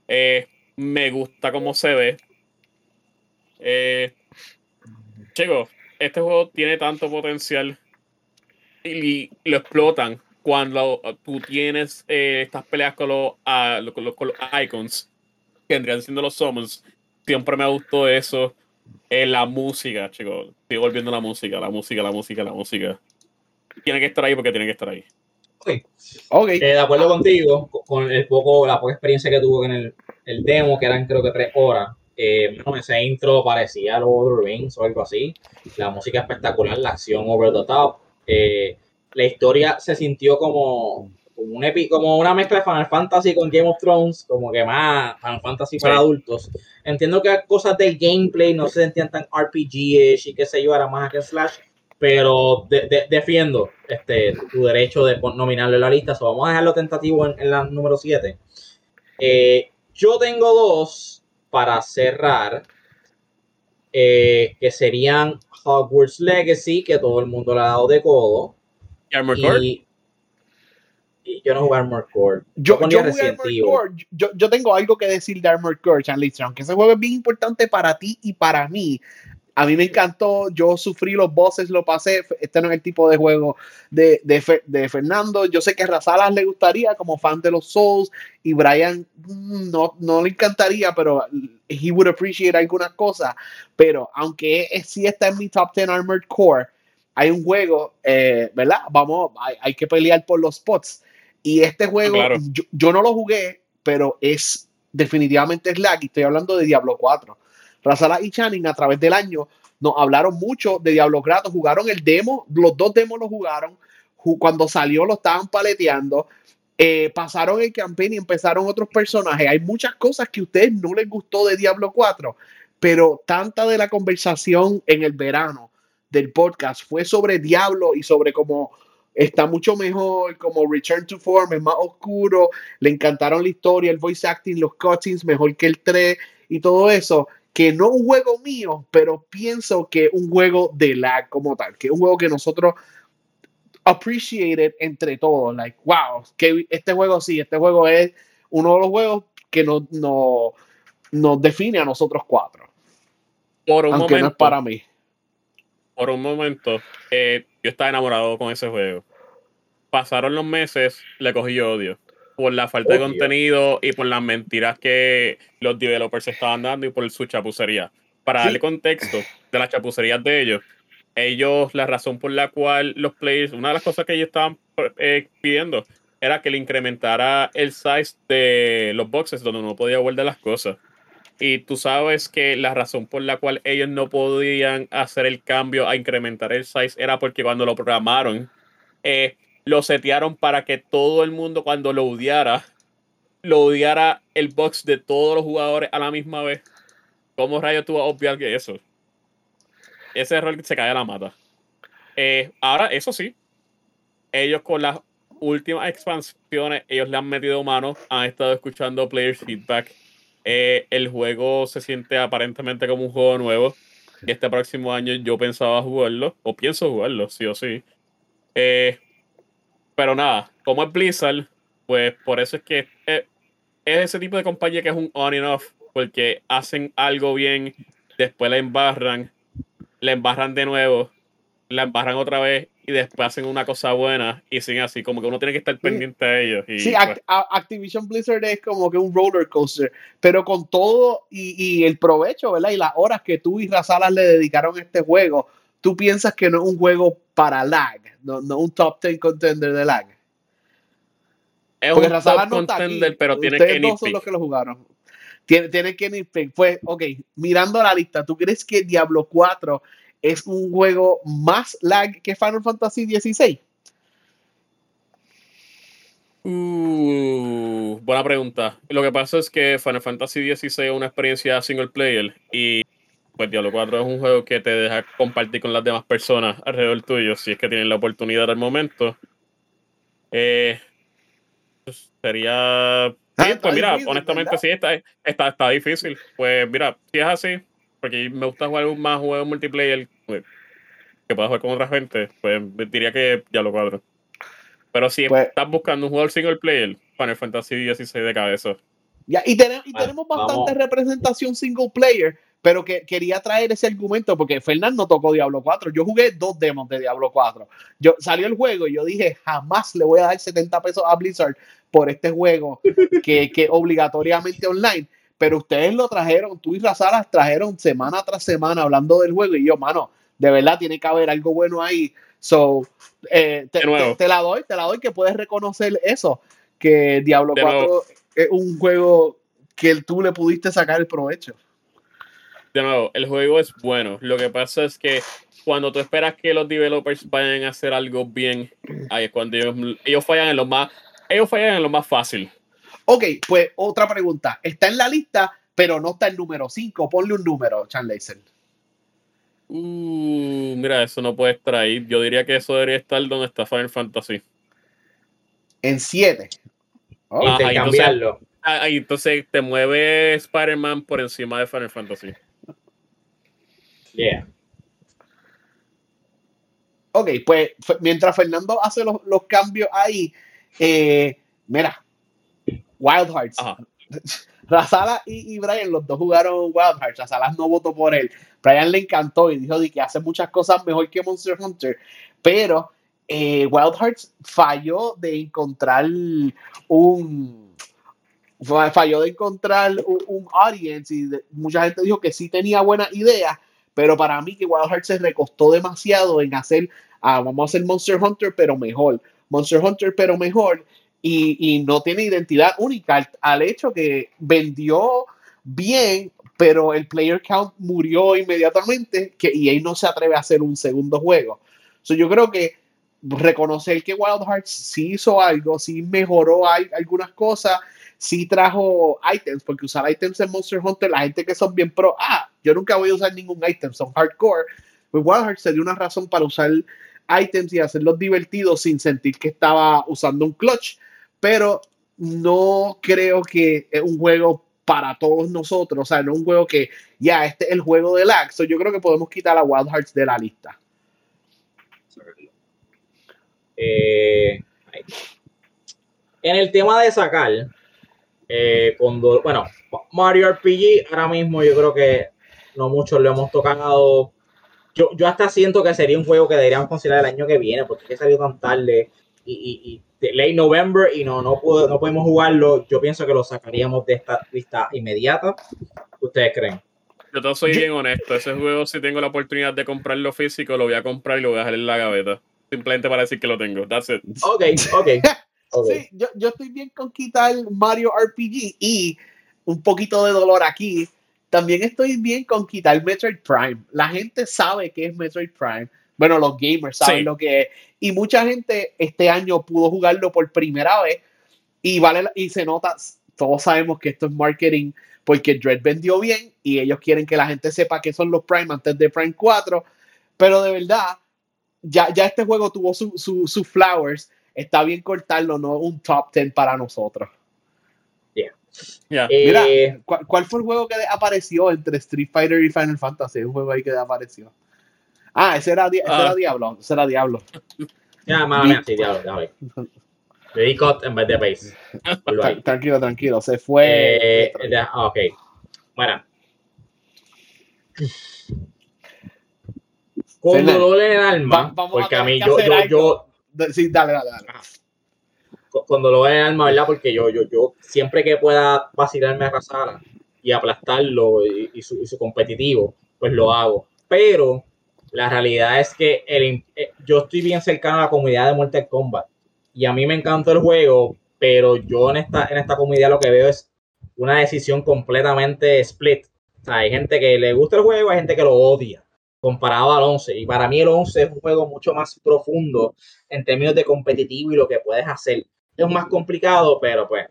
eh, Me gusta cómo se ve. Eh, chicos, este juego tiene tanto potencial y, lo explotan cuando tú tienes estas peleas con los, con, los, icons, que vendrían siendo los summons. Siempre me gustó eso. Eh, la música, chicos. Estoy volviendo a la música, la música, la música, la música. Tiene que estar ahí porque tiene que estar ahí. Okay. Eh, de acuerdo contigo, con el poco, la poca experiencia que tuvo en el, el demo, que eran creo que tres horas. Eh, ese intro parecía Lord of the Rings o algo así. La música espectacular, la acción over the top. Eh, la historia se sintió como, como, un como una mezcla de Final Fantasy con Game of Thrones, como que más Final Fantasy para adultos. Entiendo que cosas del gameplay no se sentían tan RPG-ish y que se yo, era más que slash, pero defiendo este, tu derecho de nominarle la lista. So, vamos a dejarlo tentativo en, la número 7. Eh, yo tengo dos para cerrar, eh, que serían Hogwarts Legacy, que todo el mundo le ha dado de codo. ¿Y Y, yo no jugué Armored Core. Yo, yo, yo, yo, tengo algo que decir de Armored Core, Charlie aunque ese juego es bien importante para ti y para mí. A mí me encantó, yo sufrí los bosses, lo pasé. Este no es el tipo de juego de, de, Fernando. Yo sé que a Razalas le gustaría como fan de los Souls y Brian mm, no, no le encantaría, pero he would appreciate algunas cosas. Pero aunque sí está en mi top 10 Armored Core, hay un juego, eh, ¿verdad? Vamos, hay, que pelear por los spots. Y este juego, yo, no lo jugué, pero es definitivamente es lag. Y estoy hablando de Diablo 4. Razala y Channing a través del año nos hablaron mucho de Diablo 4. Jugaron el demo, los dos demos lo jugaron. Cuando salió lo estaban paleteando. Eh, pasaron el campaign y empezaron otros personajes. Hay muchas cosas que a ustedes no les gustó de Diablo 4, pero tanta de la conversación en el verano del podcast fue sobre Diablo y sobre cómo está mucho mejor, como Return to Form es más oscuro, le encantaron la historia, el voice acting, los cutscenes mejor que el 3 y todo eso, que no un juego mío, pero pienso que un juego de lag como tal, que un juego que nosotros appreciated entre todos, like, wow, que este juego sí, este juego es uno de los juegos que nos, nos, define a nosotros cuatro. Por un aunque momento, no es para mí por un momento, eh, yo estaba enamorado con ese juego. Pasaron los meses, le cogí odio. Por la falta de contenido y por las mentiras que los developers estaban dando y por su chapucería. Para darle contexto de las chapucerías de ellos, ellos, la razón por la cual los players, una de las cosas que ellos estaban eh, pidiendo era que le incrementara el size de los boxes donde no podía guardar las cosas. Y tú sabes que la razón por la cual ellos no podían hacer el cambio a incrementar el size era porque cuando lo programaron, eh, lo setearon para que todo el mundo cuando lo odiara, lo odiara el box de todos los jugadores a la misma vez. ¿Cómo rayos tú vas a obviar que eso? Ese error se cae a la mata. Eh, ahora, eso sí, ellos con las últimas expansiones, ellos le han metido mano, han estado escuchando player feedback eh, el juego se siente aparentemente como un juego nuevo. Y este próximo año yo pensaba jugarlo, o pienso jugarlo, sí o sí. Eh, pero nada, como es Blizzard, pues por eso es que es, ese tipo de compañía que es un on and off, porque hacen algo bien, después la embarran, la embarran de nuevo, la embarran otra vez y después hacen una cosa buena y siguen así, como que uno tiene que estar pendiente de ellos. sí, pues Activision Blizzard es como que un roller coaster, pero con todo y, el provecho, ¿verdad? Y las horas que tú y Razalas le dedicaron a este juego, tú piensas que no es un juego para lag, no, no un top 10 contender de lag. Es un top contender, pero tiene que dos son los que lo jugaron. Tiene, tiene que Pues, ok, mirando la lista, ¿tú crees que Diablo 4 es un juego más lag que Final Fantasy XVI? Uh, buena pregunta. Lo que pasa es que Final Fantasy XVI es una experiencia single player y pues Diablo 4 es un juego que te deja compartir con las demás personas alrededor tuyo si es que tienen la oportunidad al momento. Eh, pues, sería... Ah, pues mira, honestamente sí, está, está, está difícil. Pues mira, si es así, porque me gusta jugar más juegos multiplayer que pueda jugar con otra gente, pues diría que ya lo cuadro. Pero si pues estás buscando un jugador single player, Final Fantasy XVI de cabeza. Ya, y, tenemos, y tenemos bastante representación single player, pero que quería traer ese argumento porque Fernando tocó Diablo 4. Yo jugué dos demos de Diablo 4. Yo salió el juego y yo dije, jamás le voy a dar 70 pesos a Blizzard por este juego que, que obligatoriamente online. Pero ustedes lo trajeron, tú y Razalas trajeron semana tras semana hablando del juego y yo, mano, de verdad tiene que haber algo bueno ahí. So, eh, te, la doy, te la doy que puedes reconocer eso, que Diablo 4 es un juego que tú le pudiste sacar el provecho. De nuevo, el juego es bueno. Lo que pasa es que cuando tú esperas que los developers vayan a hacer algo bien, ahí es cuando ellos, fallan en lo más, ellos fallan en lo más fácil. Ok, pues otra pregunta. Está en la lista, pero no está el número 5. Ponle un número, Chan. Uh, mira, eso no puede estar ahí. Yo diría que eso debería estar donde está Final Fantasy. En 7. Oh. cambiarlo. Ah, entonces te mueve Spider-Man por encima de Final Fantasy. Yeah. Ok, pues mientras Fernando hace los, cambios ahí, eh, mira, Wild Hearts. Razala y, Brian, los dos jugaron Wild Hearts. Razala no votó por él. Brian le encantó y dijo que hace muchas cosas mejor que Monster Hunter. Pero eh, Wild Hearts falló de encontrar un falló de encontrar un, audience y mucha gente dijo que sí tenía buena idea, pero para mí que Wild Hearts se recostó demasiado en hacer, ah, vamos a hacer Monster Hunter pero mejor, Monster Hunter pero mejor y, no tiene identidad única al, hecho que vendió bien, pero el player count murió inmediatamente que, ahí no se atreve a hacer un segundo juego. yo creo que reconocer que Wild Hearts sí hizo algo, sí mejoró algunas cosas, sí trajo items, porque usar items en Monster Hunter, la gente que son bien pro, ah, yo nunca voy a usar ningún item, son hardcore. Pues Wild Hearts se dio una razón para usar items y hacerlos divertidos sin sentir que estaba usando un clutch pero no creo que es un juego para todos nosotros, o sea, no un juego que ya este es el juego del Axo, yo creo que podemos quitar a Wild Hearts de la lista. Eh, en el tema de sacar, eh, cuando, bueno, Mario RPG ahora mismo yo creo que no muchos lo hemos tocado. Yo, yo hasta siento que sería un juego que deberíamos considerar el año que viene, porque es que salió tan tarde y, late November y no, no, no podemos jugarlo, yo pienso que lo sacaríamos de esta lista inmediata. ¿Ustedes creen? Yo te soy bien honesto. Ese juego, si tengo la oportunidad de comprarlo físico, lo voy a comprar y lo voy a dejar en la gaveta. Simplemente para decir que lo tengo. That's it. Ok, ok. Sí, yo, yo estoy bien con quitar Mario RPG y un poquito de dolor aquí. También estoy bien con quitar Metroid Prime. La gente sabe que es Metroid Prime bueno, los gamers saben lo que es. Y mucha gente este año pudo jugarlo por primera vez y vale y se nota, todos sabemos que esto es marketing porque Dread vendió bien y ellos quieren que la gente sepa que son los Prime antes de Prime 4, pero de verdad, ya, ya este juego tuvo sus su, flowers, está bien cortarlo, no un top 10 para nosotros. Yeah. Mira, eh, ¿cuál, fue el juego que apareció entre Street Fighter y Final Fantasy? Un juego ahí que apareció. Ah, ese era, ese era ah. Diablo. Ese era Diablo. Ya, mala mía, sí, Diablo, déjame. Le di cut en vez de base. Tranquilo, tranquilo. Se fue. Eh, ah, ok. Bueno. Con dolor en el alma, porque a, mí yo, yo, yo, Sí, dale, dale, dale. Con dolor en el alma, ¿verdad? Porque yo, yo, yo siempre que pueda vacilarme a Casara y aplastarlo y, y, su, y su competitivo, pues lo hago. Pero la realidad es que el, eh, yo estoy bien cercano a la comunidad de Mortal Kombat y a mí me encanta el juego, pero yo en esta, en esta comunidad lo que veo es una decisión completamente split. O sea, hay gente que le gusta el juego, hay gente que lo odia, comparado al 11. Y para mí el 11 es un juego mucho más profundo en términos de competitivo y lo que puedes hacer. Es más complicado, pero pues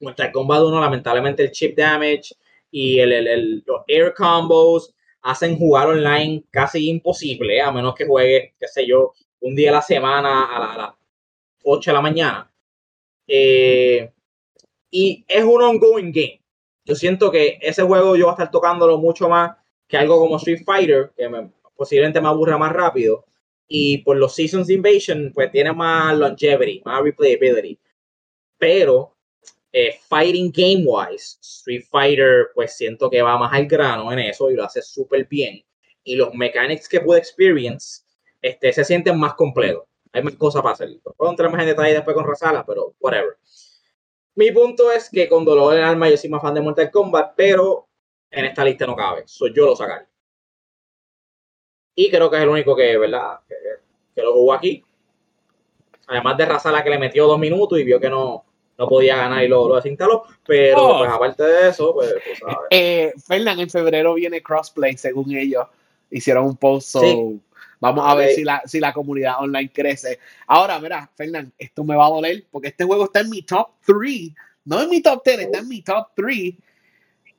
Mortal Kombat 1, lamentablemente el chip damage y el, el, los air combos hacen jugar online casi imposible, a menos que juegue, qué sé yo, un día a la semana a, las 8 de la mañana. Eh, y es un ongoing game. Yo siento que ese juego yo voy a estar tocándolo mucho más que algo como Street Fighter, que posiblemente me aburra más rápido. Y por los Seasons Invasion, pues tiene más longevity, más replayability. Pero Eh, fighting game wise, Street Fighter, pues siento que va más al grano en eso y lo hace súper bien. Y los mechanics que pude experience este, se sienten más completos. Hay más cosas para hacer. Puedo entrar más en detalle después con Razala, pero whatever. Mi punto es que con dolor en el alma yo soy más fan de Mortal Kombat, pero en esta lista no cabe. Soy yo lo sacar. Y creo que es el único que, ¿verdad? Que, lo jugó aquí. Además de Razala que le metió dos minutos y vio que no, no podía ganar y lo, lo desinstaló. Pero oh. pues aparte de eso, pues, pues sabes. Eh, Fernan, en febrero viene crossplay, según ellos. Hicieron un post, so vamos a, ver si la, si la comunidad online crece. Ahora, mira, Fernán, esto me va a doler porque este juego está en mi top 3. No en mi top 10, está en mi top 3.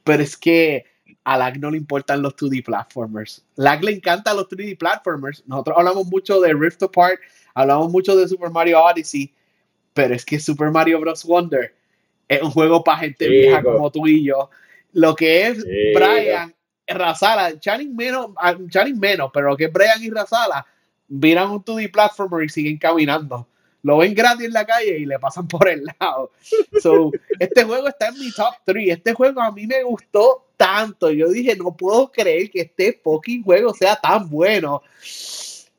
Pero es que a Lag no le importan los 2D platformers. Lag le encantan los 3D platformers. Nosotros hablamos mucho de Rift Apart, hablamos mucho de Super Mario Odyssey, pero es que Super Mario Bros. Wonder es un juego para gente vieja como tú y yo. Lo que es Brian Razala, Channing menos, Channing menos, pero lo que es Brian y Razala, miran un 2D platformer y siguen caminando. Lo ven gratis en la calle y le pasan por el lado. So, este juego está en mi top 3. Este juego a mí me gustó tanto. Yo dije, no puedo creer que este fucking juego sea tan bueno.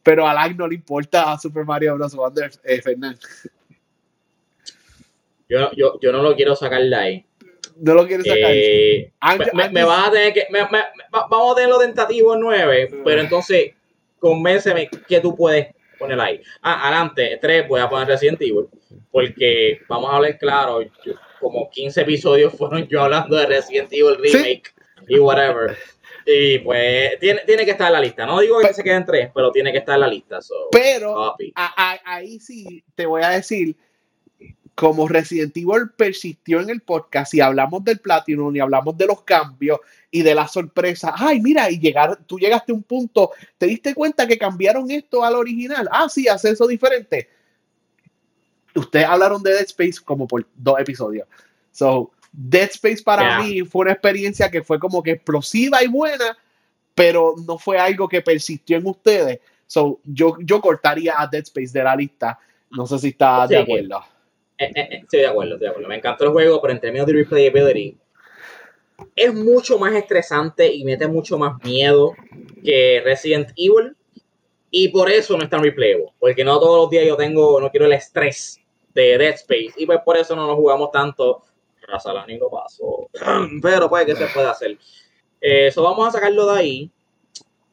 Pero a Lag no le importa a Super Mario Bros. Wonder, eh, Fernando. Yo, yo, yo no lo quiero sacar de ahí. No lo quieres sacar. Eh, me, vas a tener que. vamos a tenerlo tentativo en 9, pero entonces convénceme que tú puedes poner ahí. Ah, adelante, 3, voy a poner Resident Evil, porque vamos a hablar claro, como 15 episodios fueron yo hablando de Resident Evil Remake y whatever. Y pues tiene, tiene que estar en la lista. No digo que se queden tres, pero tiene que estar en la lista. pero ahí sí te voy a decir como Resident Evil persistió en el podcast y hablamos del Platinum y hablamos de los cambios y de la sorpresa, ay, mira, y llegar, tú llegaste a un punto, ¿te diste cuenta que cambiaron esto al original? Ah, sí, hace eso diferente. Ustedes hablaron de Dead Space como por dos episodios. So, Dead Space para mí fue una experiencia que fue como que explosiva y buena, pero no fue algo que persistió en ustedes. So, yo, yo cortaría a Dead Space de la lista. No sé si está de acuerdo. Eh, eh, estoy de acuerdo, estoy de acuerdo. Me encantó el juego, pero en términos de replayability, es mucho más estresante y mete mucho más miedo que Resident Evil. Y por eso no es tan replayable. Porque no todos los días yo tengo, no quiero el estrés de Dead Space. Y pues por eso no nos jugamos tanto. ni lo paso. Pero pues, ¿qué se puede hacer? Eso vamos a sacarlo de ahí.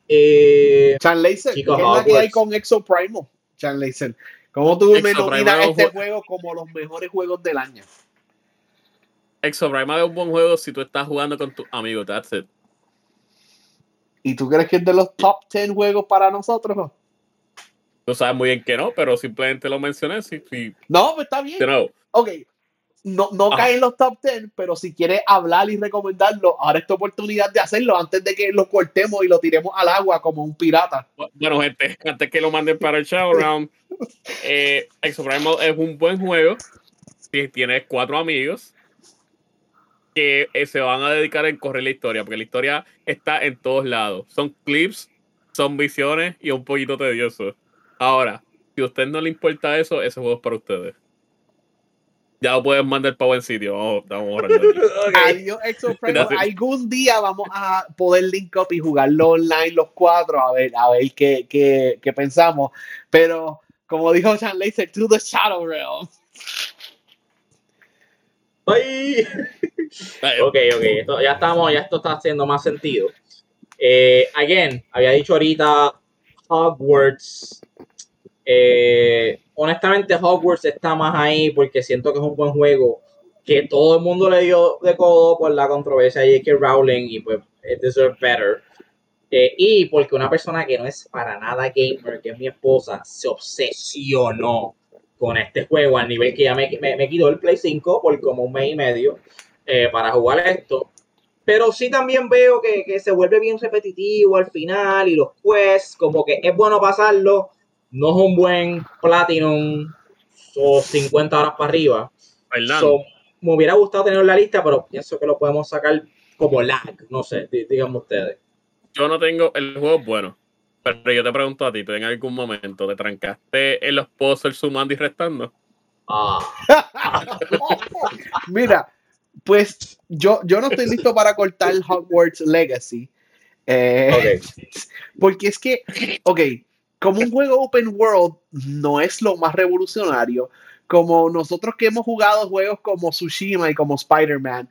Eh, Chan Laser, ¿qué es la que hay con Exo Primal? Chan Laser. ¿Cómo tú me nominas este juego como los mejores juegos del año? Exoprima es un buen juego si tú estás jugando con tus amigos, that's it. ¿Y tú crees que es de los top 10 juegos para nosotros? Tú sabes muy bien que no, pero simplemente lo mencioné. Sí, No, pues está bien. Ok, no, no cae en los top 10, pero si quieres hablar y recomendarlo, ahora es tu oportunidad de hacerlo antes de que lo cortemos y lo tiremos al agua como un pirata. Bueno, gente, antes que lo manden para el show round, eh, es un buen juego. Si tienes cuatro amigos que eh, se van a dedicar a correr la historia, porque la historia está en todos lados. Son clips, son visiones y un poquito tedioso. Ahora, si a usted no le importa eso, ese juego es para ustedes ya lo pueden mandar para buen sitio. Vamos, Adiós, Algún día vamos a poder link up y jugarlo online los cuatro a ver, a ver qué, qué, qué pensamos. Pero como dijo Sean Laser, to the Shadow Realm. Ay. ok, ok, ya estamos, ya esto está haciendo más sentido. Eh, again, había dicho ahorita Hogwarts. Eh, honestamente Hogwarts está más ahí porque siento que es un buen juego que todo el mundo le dio de codo por la controversia de J.K. Rowling y pues it deserves better. Eh, y porque una persona que no es para nada gamer, que es mi esposa, se obsesionó con este juego al nivel que ya me, me, quitó el Play 5 por como un mes y medio eh, para jugar esto. Pero sí también veo que, que, se vuelve bien repetitivo al final y los quests, como que es bueno pasarlo, no es un buen Platinum o 50 horas para arriba. me hubiera gustado tener la lista, pero pienso que lo podemos sacar como lag, no sé, díganme ustedes. Yo no tengo, el juego bueno, pero yo te pregunto a ti, ¿tú en algún momento te trancaste en los puzzles sumando y restando? Ah. Mira, pues yo, yo no estoy listo para cortar Hogwarts Legacy. Eh, Porque es que, ok, como un juego open world no es lo más revolucionario, como nosotros que hemos jugado juegos como Tsushima y como Spider-Man,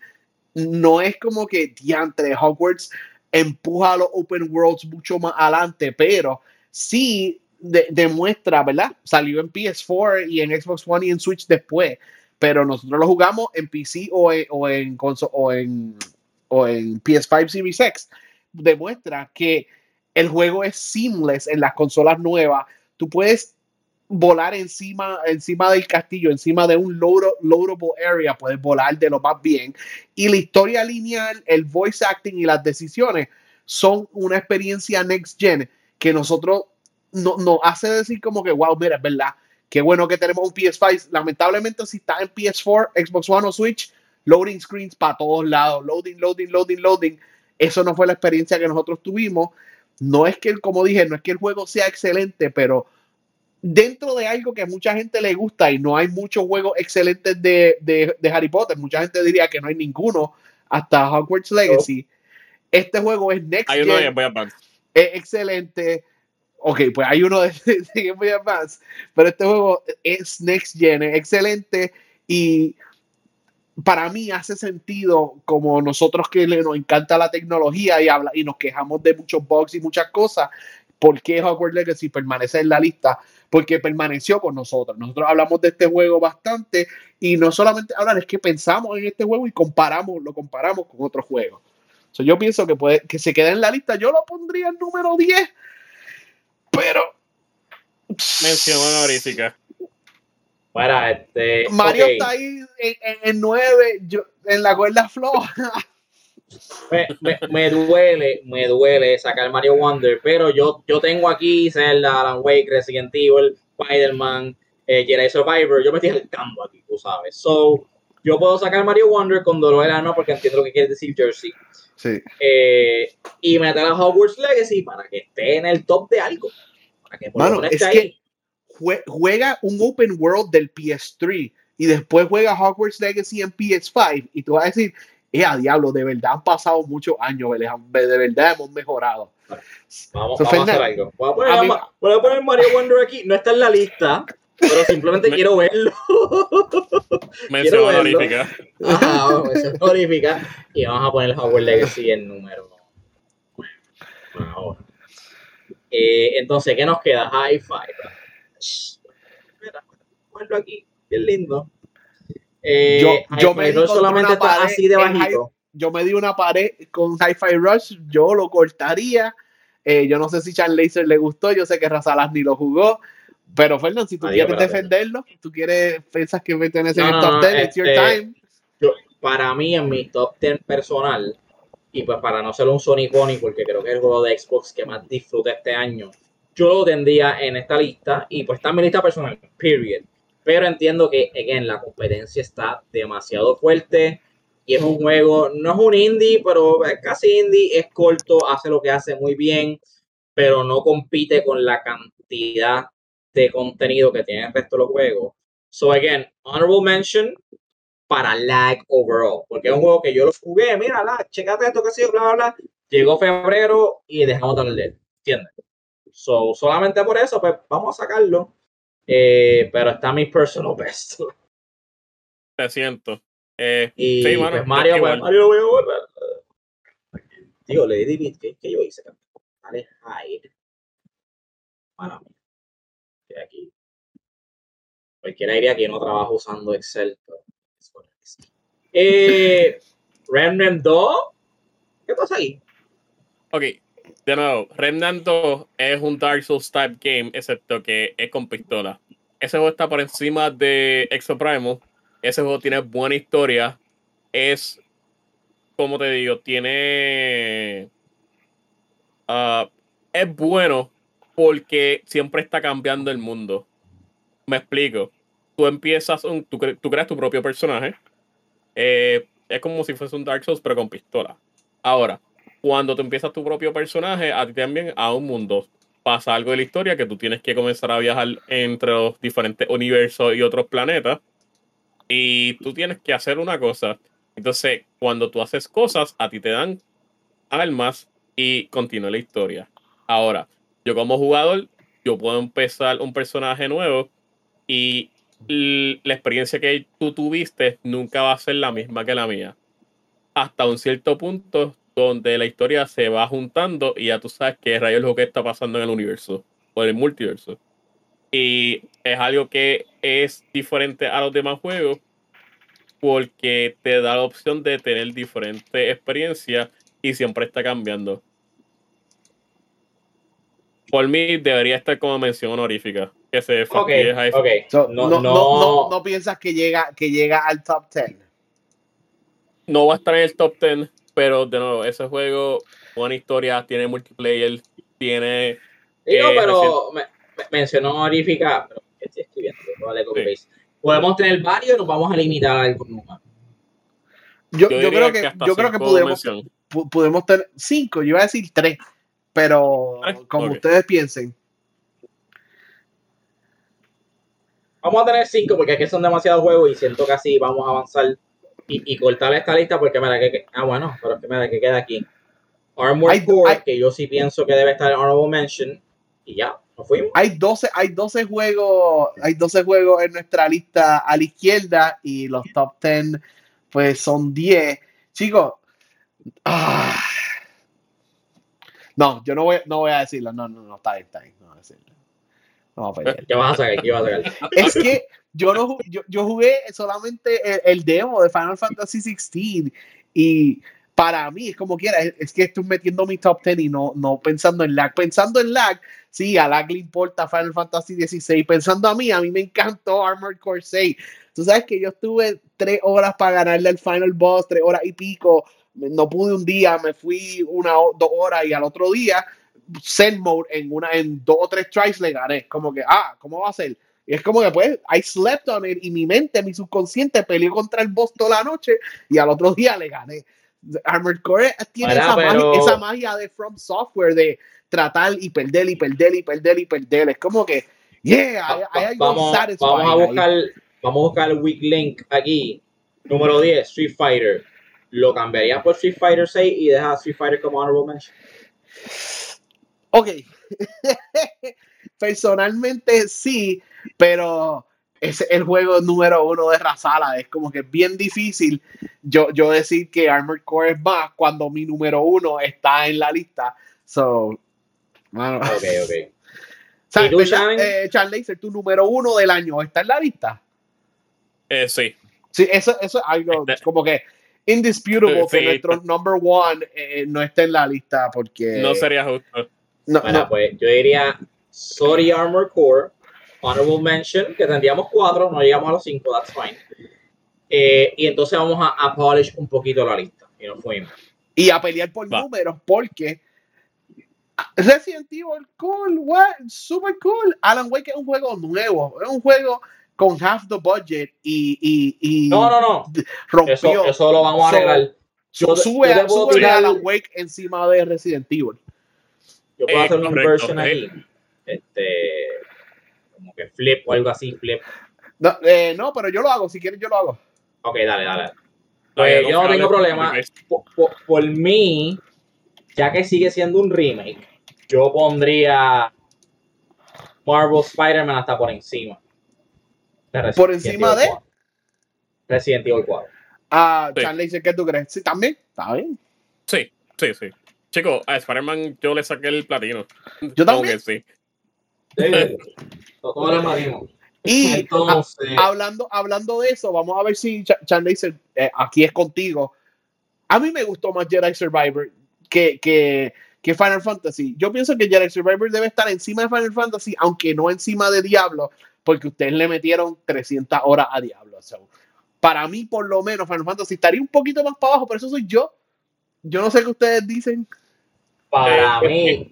no es como que diantre Hogwarts empuja a los open worlds mucho más adelante, pero sí demuestra, ¿verdad? Salió en PS4 y en Xbox One y en Switch después, pero nosotros lo jugamos en PC o en, o en, o en, o en PS5 Series X. Demuestra que el juego es seamless en las consolas nuevas. Tú puedes volar encima, encima del castillo, encima de un loadable area, puedes volar de lo más bien. Y la historia lineal, el voice acting y las decisiones son una experiencia next gen que nosotros nos no hace decir como que, wow, mira, es verdad, qué bueno que tenemos un PS5. Lamentablemente, si está en PS4, Xbox One o Switch, loading screens para todos lados, loading, loading, loading, loading. Eso no fue la experiencia que nosotros tuvimos. No es que, como dije, no es que el juego sea excelente, pero dentro de algo que a mucha gente le gusta y no hay muchos juegos excelentes de, de, Harry Potter, mucha gente diría que no hay ninguno hasta Hogwarts Legacy. Este juego es Next Hay uno de Game Boy Advance. Es excelente. Ok, pues hay uno de, de Game Boy Advance, pero este juego es Next Gen, es excelente y para mí hace sentido como nosotros que nos encanta la tecnología y, habla, y nos quejamos de muchos bugs y muchas cosas, ¿por qué Hogwarts Legacy permanece en la lista? Porque permaneció con nosotros. Nosotros hablamos de este juego bastante y no solamente hablar, es que pensamos en este juego y comparamos, lo comparamos con otros juegos. yo pienso que, puede, que se quede en la lista. Yo lo pondría en número 10, pero... Mención honorífica. Para este. Mario está ahí en, 9, en la cuerda floja. Me, duele, me duele sacar Mario Wonder, pero yo, yo tengo aquí Zelda, Alan Wake, Resident Evil, Spider-Man, eh, Jedi Survivor. Yo me estoy acercando aquí, tú sabes. So, yo puedo sacar Mario Wonder con dolor de no porque entiendo lo que quiere decir Jersey. Sí. Eh, y meter a Hogwarts Legacy para que esté en el top de algo. Para que por es ahí juega un open world del PS3 y después juega Hogwarts Legacy en PS5 y tú vas a decir, eh, a diablo, de verdad han pasado muchos años, de verdad hemos mejorado. Vamos, a hacer algo. Voy a, poner, Mario Wonder aquí, no está en la lista, pero simplemente quiero verlo. Mención honorífica. Ajá, mención honorífica. Y vamos a poner Hogwarts Legacy en número. Eh, entonces, ¿qué nos queda? High Five. Mira, aquí, qué lindo. Eh, yo, yo me no solamente está así de bajito. yo me di una pared con Hi-Fi Rush, yo lo cortaría. Eh, yo no sé si Charles Laser le gustó, yo sé que Razalas ni lo jugó. Pero Fernando, si tú quieres defenderlo, tú quieres, piensas que pertenece en el top 10, it's your este, para mí, en mi top 10 personal, y pues para no ser un Sonic Pony, porque creo que es el juego de Xbox que más disfruté este año, yo lo tendría en esta lista y pues está en mi lista personal, period. Pero entiendo que, again, la competencia está demasiado fuerte y es un juego, no es un indie, pero es casi indie, es corto, hace lo que hace muy bien, pero no compite con la cantidad de contenido que tiene el resto de los juegos. So, again, honorable mention para lag overall, porque es un juego que yo lo jugué, mira, lag, checate esto que sí, bla, bla, bla. Llegó febrero y dejamos de hablar ¿entiendes? So, solamente por eso, pues vamos a sacarlo. Eh, pero está mi personal best. Te siento. Eh, y sí, pues Mario, pues, Mario lo voy a borrar. Digo, Lady Beat, ¿qué, ¿qué, yo hice? Dale, hide. Bueno, que aquí. Cualquiera diría que no trabajo usando Excel. Eh, Remnant 2. ¿Qué pasa ahí? Ok, de nuevo, Remnant 2 es un Dark Souls type game, excepto que es con pistola. Ese juego está por encima de Exo Primal. Ese juego tiene buena historia. Es, como te digo, tiene. Uh, es bueno porque siempre está cambiando el mundo. Me explico. Tú empiezas, un, tú, creas tu propio personaje. Eh, es como si fuese un Dark Souls, pero con pistola. Ahora, cuando tú empiezas tu propio personaje, a ti también a un mundo. pasa algo de la historia que tú tienes que comenzar a viajar entre los diferentes universos y otros planetas. Y tú tienes que hacer una cosa. Entonces, cuando tú haces cosas, a ti te dan almas y continúa la historia. Ahora, yo como jugador, yo puedo empezar un personaje nuevo y la experiencia que tú tuviste nunca va a ser la misma que la mía. Hasta un cierto punto donde la historia se va juntando y ya tú sabes qué rayos es lo que está pasando en el universo o en el multiverso. Y es algo que es diferente a los demás juegos porque te da la opción de tener diferentes experiencias y siempre está cambiando. Por mí debería estar como mención honorífica. Que se okay, okay. no, no, no, no, piensas que llega, que llega al top 10. No va a estar en el top 10, pero de nuevo, ese juego, buena historia, tiene multiplayer, tiene. Digo, eh, pero mencionó honorífica, pero estoy escribiendo, Podemos tener varios, nos vamos a limitar al número. Yo, yo, creo que, yo creo que podemos, podemos tener cinco, yo iba a decir tres, pero como ustedes piensen. Vamos a tener cinco porque aquí son demasiados juegos y siento que así vamos a avanzar y, cortar esta lista porque mira que, ah bueno, pero que mira que queda aquí. Armored Core, que yo sí pienso que debe estar en Honorable Mention y ya, nos fuimos. Hay 12, hay 12 juegos, hay 12 juegos en nuestra lista a la izquierda y los top 10 pues son 10. Chicos, ah. no, yo no voy, no voy a decirlo, no, no, no, está bien, está bien, no voy a decirlo. No, ¿Qué vas a sacar? ¿Qué vas a sacar? Es que yo, no, yo, yo jugué solamente el, demo de Final Fantasy XVI y para mí es como quiera, es, que estoy metiendo mi top 10 y no, no pensando en lag. Pensando en lag, sí, a lag le importa Final Fantasy XVI. Pensando a mí, a mí me encantó Armored Core 6. Tú sabes que yo estuve tres horas para ganarle al Final Boss, tres horas y pico. No pude un día, me fui una dos horas y al otro día, Zen Mode, en, una, en dos o tres tries le gané. Como que, ah, ¿cómo va a ser? Y es como que pues, I slept on it y mi mente, mi subconsciente peleó contra el boss toda la noche y al otro día le gané. Armored Core tiene esa, magia, de From Software de tratar y perder y perder y perder y perder. Es como que, yeah, hay, vamos, vamos a buscar, vamos a buscar el weak link aquí. Número 10, Street Fighter. ¿Lo cambiaría por Street Fighter 6 y deja Street Fighter como honorable mention? Ok. Personalmente sí, pero es el juego número uno de Razala. Es como que es bien difícil yo, yo decir que Armored Core es más cuando mi número uno está en la lista. So, bueno. Ok, ok. ¿Sabes, tú, eh, Charles, tu número uno del año está en la lista? Eh, sí. Sí, eso, eso es algo este como que indisputable que nuestro number one eh, no esté en la lista porque... No sería justo. No, bueno, pues yo diría Sorry Armor Core, Honorable Mention, que tendríamos cuatro, no llegamos a los cinco, that's fine. Eh, y entonces vamos a, a, polish un poquito la lista y nos fuimos. Y a pelear por números, porque Resident Evil, cool, what, super cool. Alan Wake es un juego nuevo, es un juego con half the budget y, y, y no, no, no. rompió. Eso, lo vamos a arreglar. Yo, sube, sube Alan Wake encima de Resident Evil. Yo puedo hacer una inversion aquí. Este, como que flip o algo así, flip. No, eh, no, pero yo lo hago, si quieres yo lo hago. Ok, dale, dale. Pues yo no tengo problema. Por, mí, ya que sigue siendo un remake, yo pondría Marvel Spider-Man hasta por encima. ¿Por encima de? Resident Evil 4. Ah, sí. Charlie, ¿qué tú crees? Sí, también. Está bien. Sí, sí, sí. Chico, a Spider-Man yo le saqué el platino. Yo también. sí. Todos Y hablando, hablando de eso, vamos a ver si Charlie eh, aquí es contigo. A mí me gustó más Jedi Survivor que, que, que, Final Fantasy. Yo pienso que Jedi Survivor debe estar encima de Final Fantasy, aunque no encima de Diablo, porque ustedes le metieron 300 horas a Diablo. para mí, por lo menos, Final Fantasy estaría un poquito más para abajo, pero eso soy yo. Yo no sé qué ustedes dicen. Para mí,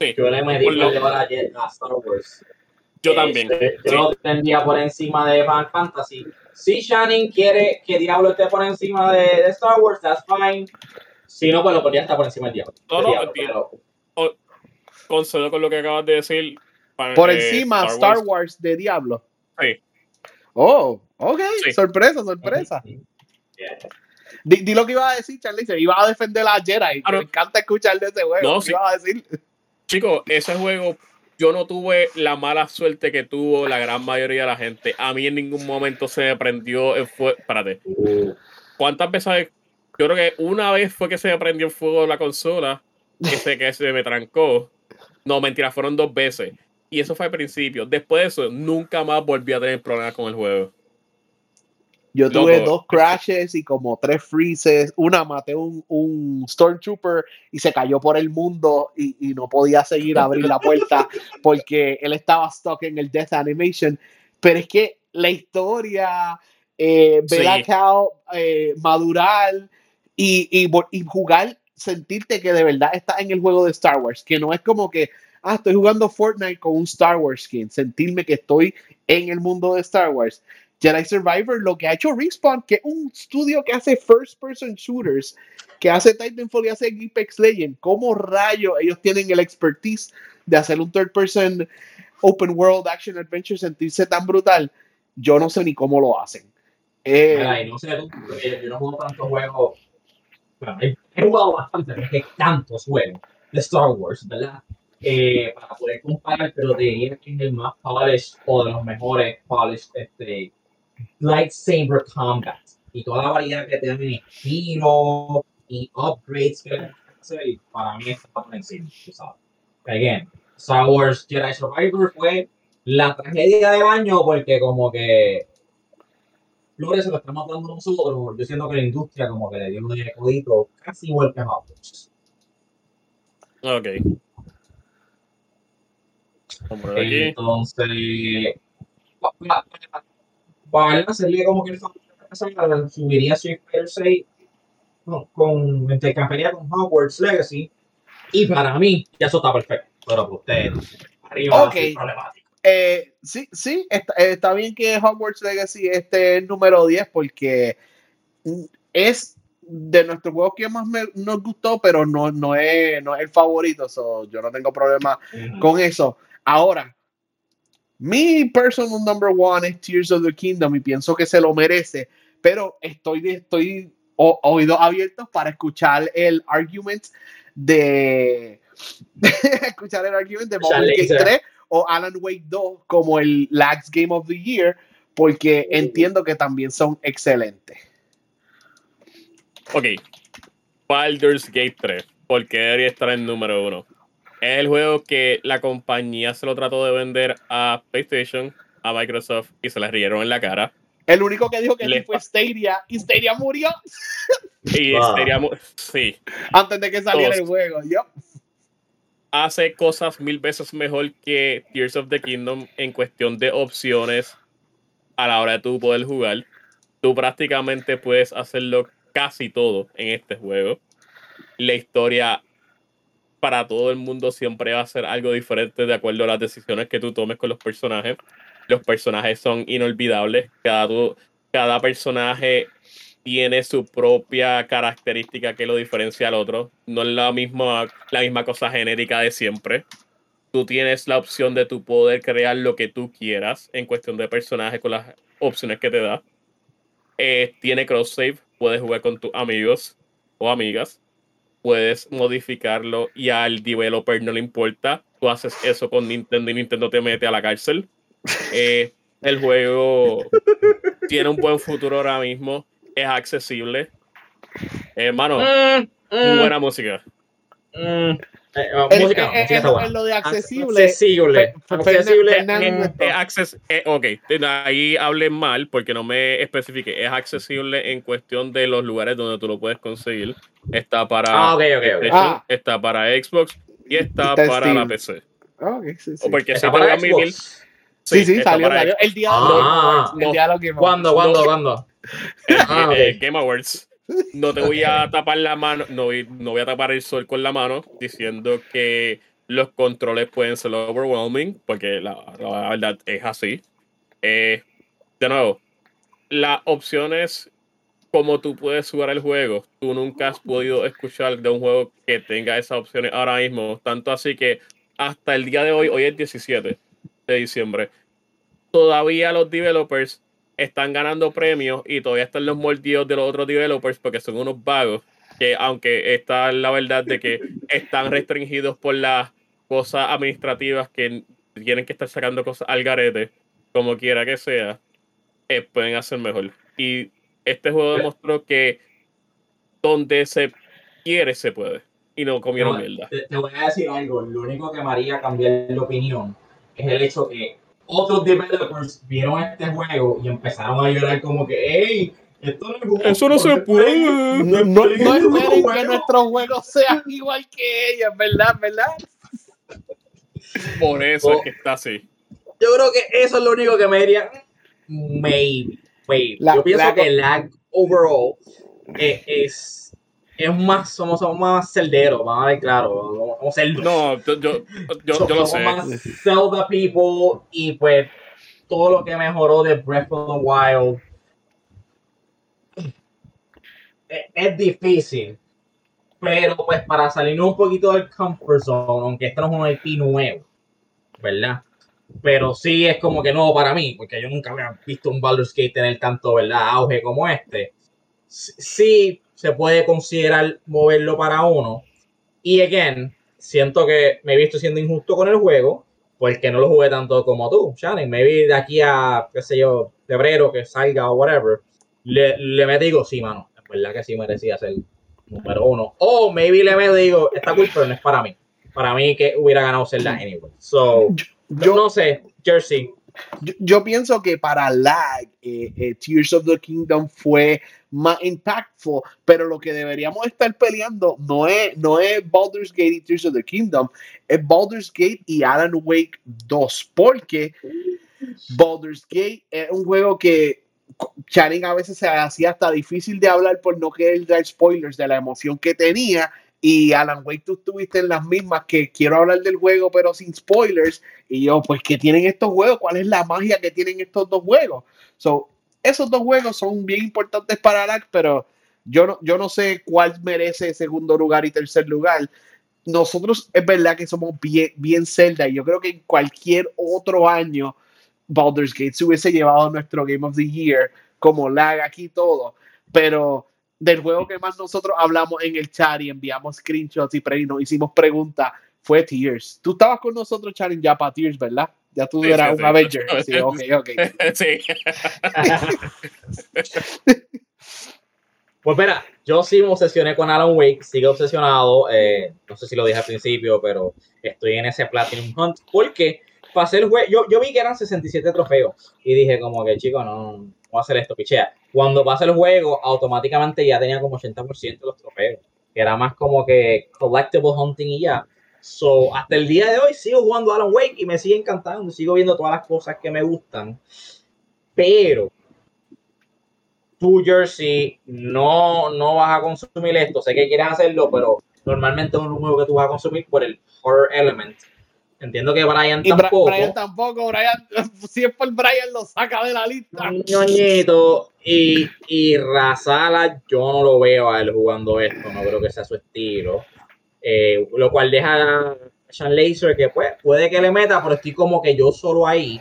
yo le metí a Star Wars. Yo también. Yo lo tendría por encima de Final Fantasy. Si Shannon quiere que Diablo esté por encima de, Star Wars, that's fine. Si no, pues lo podría estar por encima del Diablo. No, no, concedo con lo que acabas de decir. Por eh, encima, Star Wars. de Diablo. Sí. Oh, ok. Sorpresa, sorpresa. Di, lo que iba a decir, Charlie. Se iba a defender a Jedi. Me encanta escuchar de ese juego. No, sí. iba a decir? Chicos, ese juego, yo no tuve la mala suerte que tuvo la gran mayoría de la gente. A mí en ningún momento se me prendió el fuego. Espérate. ¿Cuántas veces? Yo creo que una vez fue que se me prendió el fuego la consola. Que sé que se me trancó. No, mentira, fueron dos veces. Y eso fue al principio. Después de eso, nunca más volví a tener problemas con el juego. Yo tuve dos crashes y como tres freezes. Una maté un, un Stormtrooper y se cayó por el mundo y, y no podía seguir a abrir la puerta porque él estaba stuck en el Death Animation. Pero es que la historia, eh, ver eh, madurar y, y, y, jugar, sentirte que de verdad estás en el juego de Star Wars, que no es como que, ah, estoy jugando Fortnite con un Star Wars skin, sentirme que estoy en el mundo de Star Wars. Jedi Survivor, lo que ha hecho Respawn, que es un estudio que hace first person shooters, que hace Titanfall y hace Apex Legends, ¿cómo rayo ellos tienen el expertise de hacer un third person open world action adventure sentirse tan brutal? Yo no sé ni cómo lo hacen. Eh, no sé, yo no juego tantos juegos. Bueno, he, jugado bastante, hay tantos juegos de Star Wars, ¿verdad? Eh, para poder comparar, pero diría que es el más polished o de los mejores polished este, lightsaber combat y toda la variedad que tiene en estilo y upgrades que para mí está por encima, tú sabes. Again, Star Wars Jedi Survivor fue la tragedia de baño porque como que Flores se lo estamos dando nosotros, yo siento que la industria como que le dio un codito casi igual que Hogwarts. Ok. Entonces, para hacerle como que subiría Street Fighter 6 con, con intercambiaría con Hogwarts Legacy y para mí ya eso está perfecto pero para ustedes arriba okay. problemático eh, sí, sí, está, está, bien que Hogwarts Legacy esté en número 10 porque es de nuestros juegos que más me, nos gustó, pero no, no, es, no es el favorito, so yo no tengo problema con eso. Ahora, mi personal number one es Tears of the Kingdom y pienso que se lo merece, pero estoy, estoy oídos abiertos para escuchar el argument de escuchar el argument de Baldur's Gate 3 o Alan Wake 2 como el Lax Game of the Year, porque entiendo que también son excelentes. Ok, Baldur's Gate 3, porque debería estar en número uno. Es el juego que la compañía se lo trató de vender a PlayStation, a Microsoft y se les rieron en la cara. El único que dijo que Le... fue Stadia y Stadia murió. Y Stadia murió. Sí. Antes de que saliera el juego, yo. Hace cosas mil veces mejor que Tears of the Kingdom en cuestión de opciones a la hora de tú poder jugar. Tú prácticamente puedes hacerlo casi todo en este juego. La historia para todo el mundo siempre va a ser algo diferente de acuerdo a las decisiones que tú tomes con los personajes. Los personajes son inolvidables. Cada, cada personaje tiene su propia característica que lo diferencia al otro. No es la misma, la misma cosa genérica de siempre. Tú tienes la opción de tu poder crear lo que tú quieras en cuestión de personaje con las opciones que te da. Eh, tiene cross save, puedes jugar con tus amigos o amigas puedes modificarlo y al developer no le importa. Tú haces eso con Nintendo y Nintendo te mete a la cárcel. Eh, el juego tiene un buen futuro ahora mismo. Es accesible. Hermano, mm, mm. buena música. Mm. Eh, música, eh, eh, en, lo de accesible. Accesible. accesible. ok, ahí hablé mal porque no me especifique. Es accesible en cuestión de los lugares donde tú lo puedes conseguir. Está para ah, okay, okay, ah. está para Xbox y está, para la PC. Ah, okay, sí, porque está para Xbox. Sí, sí, salió, salió, el día ah, el diálogo ¿Cuándo, cuándo, cuándo? Game Awards no te voy a tapar la mano, no voy, no voy a tapar el sol con la mano diciendo que los controles pueden ser overwhelming, porque la, verdad es así. Eh, de nuevo, las opciones como tú puedes jugar el juego, tú nunca has podido escuchar de un juego que tenga esas opciones ahora mismo, tanto así que hasta el día de hoy, hoy es 17 de diciembre, todavía los developers están ganando premios y todavía están los mordidos de los otros developers porque son unos vagos que aunque está la verdad de que están restringidos por las cosas administrativas que tienen que estar sacando cosas al garete, como quiera que sea, eh, pueden hacer mejor. Y este juego demostró que donde se quiere se puede. Y no comieron mierda. Te, voy a decir algo. Lo único que me haría cambiar de opinión es el hecho que otros developers vieron este juego y empezaron a llorar como que, hey, esto no es Eso no se puede. No, no, esperen que nuestros juegos sean igual que ellos, ¿verdad? ¿Verdad? Por eso es que está así. Yo creo que eso es lo único que me diría. Maybe. maybe. Yo pienso que lag overall eh, es, es más, somos, somos más celderos, vamos a ver, claro. Somos. No, yo, yo, yo, yo lo sé. Somos más Zelda people y pues todo lo que mejoró de Breath of the Wild es, es difícil. Pero pues para salirnos un poquito del comfort zone, aunque esto no es un IP nuevo, ¿verdad? Pero sí es como que nuevo para mí, porque yo nunca había visto un Baldur's Gate tener tanto, ¿verdad? Auge como este. Sí se puede considerar moverlo para uno. Y again, siento que me he visto siendo injusto con el juego, porque no lo jugué tanto como tú, Shannon. Maybe de aquí a, qué sé yo, febrero que salga o whatever, le, le me digo, sí, mano, es verdad que sí merecía ser número uno. O maybe le digo, esta cool, pero no es para mí. Para mí que hubiera ganado Zelda anyway. So, yo, no sé, Jersey. Yo, pienso que para lag, eh, eh, Tears of the Kingdom fue más impactful, pero lo que deberíamos estar peleando no es, no es Baldur's Gate y Tears of the Kingdom, es Baldur's Gate y Alan Wake 2, porque Baldur's Gate es un juego que Channing a veces se hacía hasta difícil de hablar por no querer dar spoilers de la emoción que tenía. Y Alan Wake, tú estuviste en las mismas que quiero hablar del juego, pero sin spoilers. Y yo, pues, ¿qué tienen estos juegos? ¿Cuál es la magia que tienen estos dos juegos? So, esos dos juegos son bien importantes para Alan, pero yo no, yo no sé cuál merece segundo lugar y tercer lugar. Nosotros es verdad que somos bien, bien y yo creo que en cualquier otro año Baldur's Gate se hubiese llevado nuestro Game of the Year, como lag aquí todo, pero del juego que más nosotros hablamos en el chat y enviamos screenshots y, pre nos hicimos preguntas fue Tears. Tú estabas con nosotros, Charin, ya para Tears, ¿verdad? Ya tú eras un Avenger. Sí, ok, ok. Sí. pues mira, yo sí me obsesioné con Alan Wake, sigo obsesionado. Eh, no sé si lo dije al principio, pero estoy en ese Platinum Hunt porque pasé el juego, yo, yo vi que eran 67 trofeos y dije como que chico, no, no voy a hacer esto, pichea. Cuando pasa el juego, automáticamente ya tenía como 80% de los trofeos, que era más como que collectible hunting y ya. So, hasta el día de hoy sigo jugando Alan Wake y me sigue encantando, sigo viendo todas las cosas que me gustan, pero tu Jersey no, no vas a consumir esto, sé que quieres hacerlo, pero normalmente es un juego que tú vas a consumir por el horror element Entiendo que Brian tampoco. Brian tampoco, Brian, si es por Brian lo saca de la lista. ñoñito. Y, y Razala, yo no lo veo a él jugando esto, no creo que sea su estilo. Eh, lo cual deja a Sean Laser que pues, puede que le meta, pero estoy como que yo solo ahí.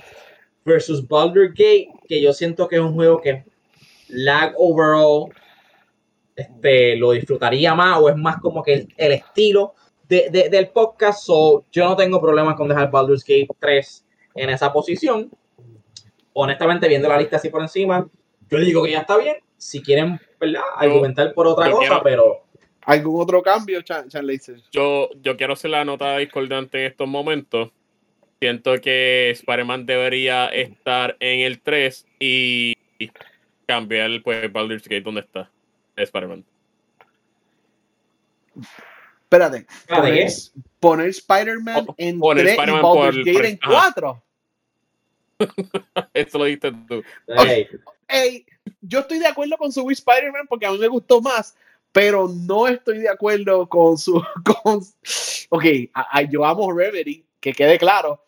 Versus Baldur Gate, que yo siento que es un juego que lag overall este, lo disfrutaría más o es más como que el estilo de, del podcast. So, yo no tengo problemas con dejar Baldur's Gate 3 en esa posición. Honestamente, viendo la lista así por encima, yo digo que ya está bien. Si quieren, ¿verdad? Argumentar por otra cosa, pero. ¿Algún otro cambio, Chan, Yo, yo quiero hacer la nota discordante en estos momentos. Siento que Spider-Man debería estar en el 3 y cambiar pues Baldur's Gate donde está Spider-Man. Espérate, poner, Spider-Man en 3 y Baldur's Gate en 4. Eso lo dijiste tú. Hey. yo estoy de acuerdo con subir Spider-Man porque a mí me gustó más, pero no estoy de acuerdo con su. Con, ok, yo amo Remedy, que quede claro.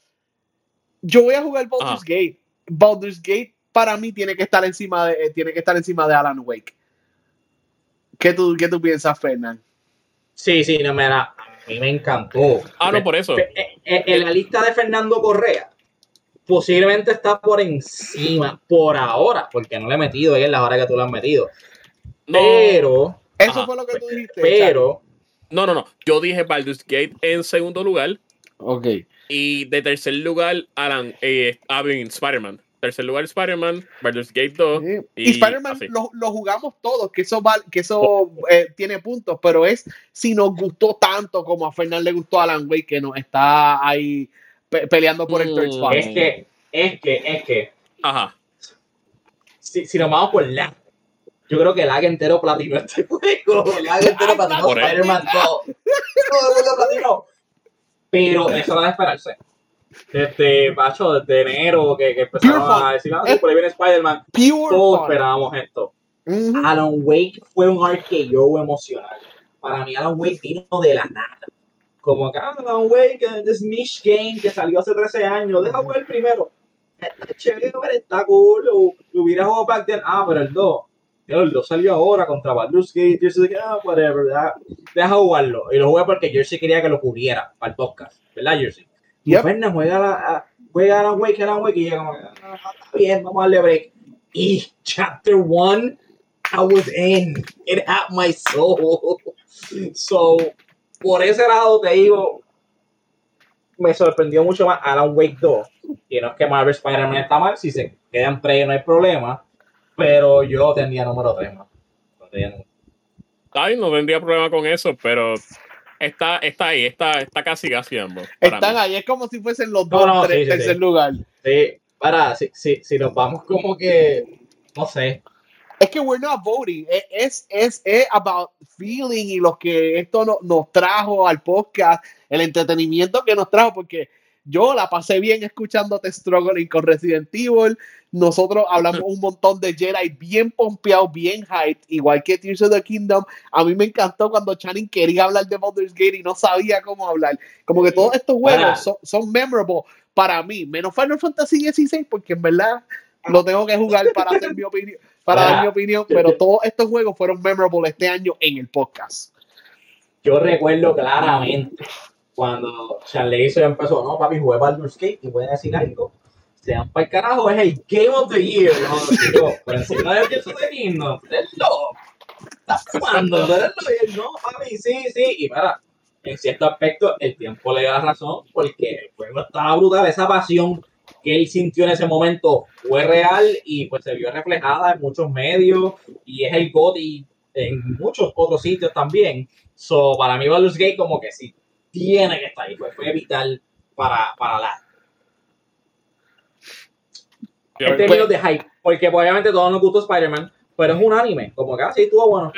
Yo voy a jugar Baldur's Gate. Baldur's Gate para mí tiene que estar encima de, eh, tiene que estar encima de Alan Wake. ¿Qué tú, tú piensas, Fernand? Sí, sí, no, me a mí me encantó. Ah, no, por eso. Es, en la lista de Fernando Correa, posiblemente está por encima por ahora, porque no le he metido en la hora que tú lo has metido. Pero. Eso fue lo que tú dijiste. Pero. No, no, no. Yo dije Baldur's Gate en segundo lugar. Ok. Y de tercer lugar, Alan, eh, Spider-Man. Tercer lugar, Spider-Man, Baldur's Gate 2. Y, Spider-Man lo, jugamos todos, que eso, que eso eh, tiene puntos, pero es si nos gustó tanto como a Fernán le gustó a Alan Wake, que nos está ahí peleando por el third mm. spot. Es que, es que, es que. Ajá. Si, si nos vamos por la yo creo que el lag entero platino este juego. El lag entero platino Spider-Man 2. Todo el mundo platino. Pero eso va a esperarse. Desde, macho, desde enero que, que empezaron a decir, ah, por ahí viene Spider-Man. Todos esperábamos esto. Alan Wake fue un arqueo emocional. Para mí, Alan Wake vino de la nada. Como acá, Alan Wake, this niche game que salió hace 13 años. Deja jugar el primero. Chévere, está cool. Lo, hubiera jugado back then. Ah, pero el 2 2 salió ahora contra Baldur's Gate. Yo sé que, ah, whatever, deja jugarlo. Y lo jugué porque Jersey quería que lo cubriera para el podcast, ¿verdad, Jersey? Y yep. juega la, juega a la Wake, a la Wake, y yo como, ah, está bien, vamos a darle break. Y Chapter 1, I was in. It had my soul. So, por ese lado te digo, me sorprendió mucho más Alan Wake 2. Y no es que Marvel Spider-Man está mal, si se quedan pre no hay problema pero yo tenía número 3 más. Ay, no tendría problema con eso, pero está, está ahí, está, está casi casi ambos. Están ahí, es como si fuesen los dos no, tres, tercer lugar. Sí, para, si, si, si nos vamos como que, no sé, es que we're not voting, es, es, es about feeling y lo que esto no, nos trajo al podcast, el entretenimiento que nos trajo, porque yo la pasé bien escuchándote struggling con Resident Evil. Nosotros hablamos un montón de Jedi bien pompeado, bien hype, igual que Tears of the Kingdom. A mí me encantó cuando Channing quería hablar de Baldur's Gate y no sabía cómo hablar. Como que todos estos juegos son, son memorable para mí, menos Final Fantasy XVI, porque en verdad lo tengo que jugar para hacer mi opinión, para dar mi opinión, pero todos estos juegos fueron memorable este año en el podcast. Yo recuerdo claramente cuando Charlie se empezó, no, papi, jugué Baldur's Gate y voy a decir algo. Sean para el carajo, es el Game of the Year. No, por encima Tears of the Kingdom, loco. Estás fumando, no, papi, sí, sí. Y para, en cierto aspecto, el tiempo le da razón porque el juego estaba brutal. Esa pasión que él sintió en ese momento fue real y pues se vio reflejada en muchos medios y es el God y en muchos otros sitios también. So, para mí Baldur's Gate como que sí, tiene que estar ahí, pues fue vital para, para la. En términos de hype, porque obviamente todos nos gustó Spider-Man, pero es un anime, como que así ah, estuvo bueno.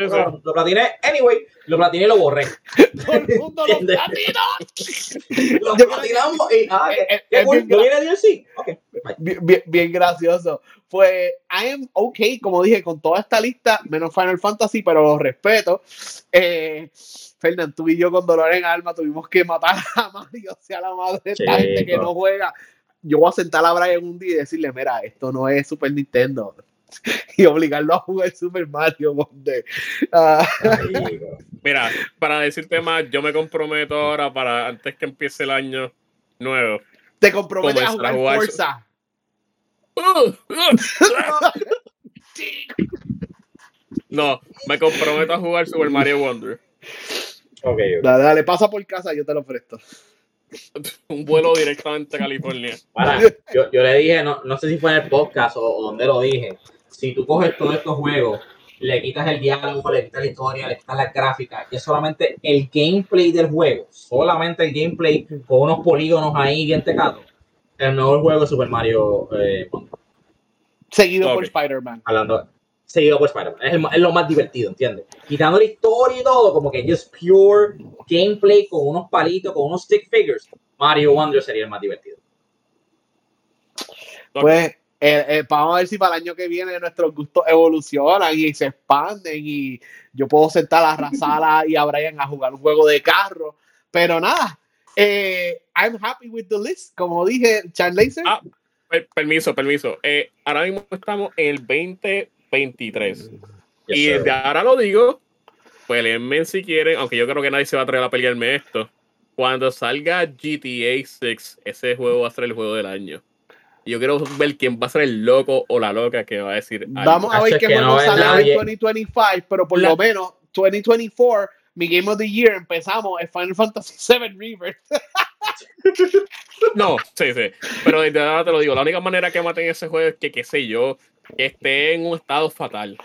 Lo platiné, anyway, lo platiné y lo borré. Todo el mundo lo platinó. lo platinamos y ah, ¿qué, bien, viene DLC? Okay. Bien, bien, gracioso. Pues I am okay, como dije, con toda esta lista, menos Final Fantasy, pero lo respeto. Eh, Fernando, tú y yo con dolor en alma tuvimos que matar a Mario, sea la madre de esta gente que no juega. Yo voy a sentar a Brian un día y decirle, mira, esto no es Super Nintendo. y obligarlo a jugar Super Mario ah. Mira, para decirte más, yo me comprometo ahora para antes que empiece el año nuevo. Te comprometes a jugar, Forza. no, me comprometo a jugar Super Mario Wonder. Okay, Dale, dale, pasa por casa, yo te lo presto. Un vuelo directamente a California. yo, yo, le dije, no, no sé si fue en el podcast o, donde lo dije, si tú coges todos estos juegos, le quitas el diálogo, le quitas la historia, le quitas la gráfica, y es solamente el gameplay del juego, solamente el gameplay con unos polígonos ahí bien tecados, el mejor juego de Super Mario eh, Seguido por Spider-Man. Hablando, seguido por Spider-Man. Es, lo más divertido, ¿entiendes? Quitando la historia y todo, como que just pure gameplay con unos palitos, con unos stick figures. Mario Wonder sería el más divertido. Pues eh, eh, vamos a ver si para el año que viene nuestros gustos evolucionan y se expanden y yo puedo sentar a Razala y a Brian a jugar un juego de carro. Pero nada, eh, I'm happy with the list. Como dije, Charles ah, permiso, permiso. ahora mismo estamos en el 20 23. y desde ahora lo digo, pelearme si quieren, aunque yo creo que nadie se va a atrever a pelearme esto. cuando salga GTA 6, ese juego va a ser el juego del año. Yo quiero ver quién va a ser el loco o la loca que va a decir. Vamos a ver qué juego sale en 2025, pero por lo menos 2024, mi Game of the Year, empezamos es Final Fantasy VII Rebirth. no, sí, sí. Pero de verdad te lo digo, la única manera que maten ese juego es que, qué sé yo, que esté en un estado fatal.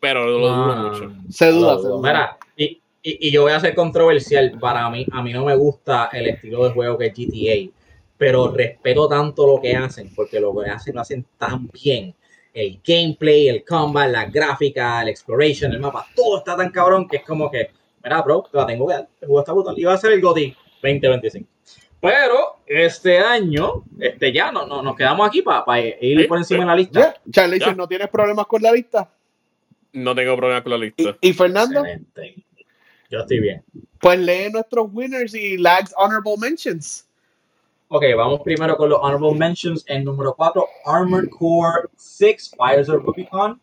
Pero lo dudo ah, mucho. Se duda, se duda. Mira, y, y, yo voy a ser controversial. Para mí, a mí no me gusta el estilo de juego que es GTA, pero respeto tanto lo que hacen, porque lo que hacen lo hacen tan bien. El gameplay, el combat, la gráfica, el exploration, el mapa, todo está tan cabrón que es como que, mira, bro, te la tengo que dar. El juego está brutal. Y va a ser el GOTY 2025. Pero este año, este ya no, no nos quedamos aquí para ir por encima de la lista. Charlie, ¿no tienes problemas con la lista? No tengo problemas con la lista. ¿Y, Fernando? Yo estoy bien. Pues lee nuestros winners y lags honorable mentions. Ok, vamos primero con los honorable mentions. En número 4, Armored Core 6, Fires of Rubicon.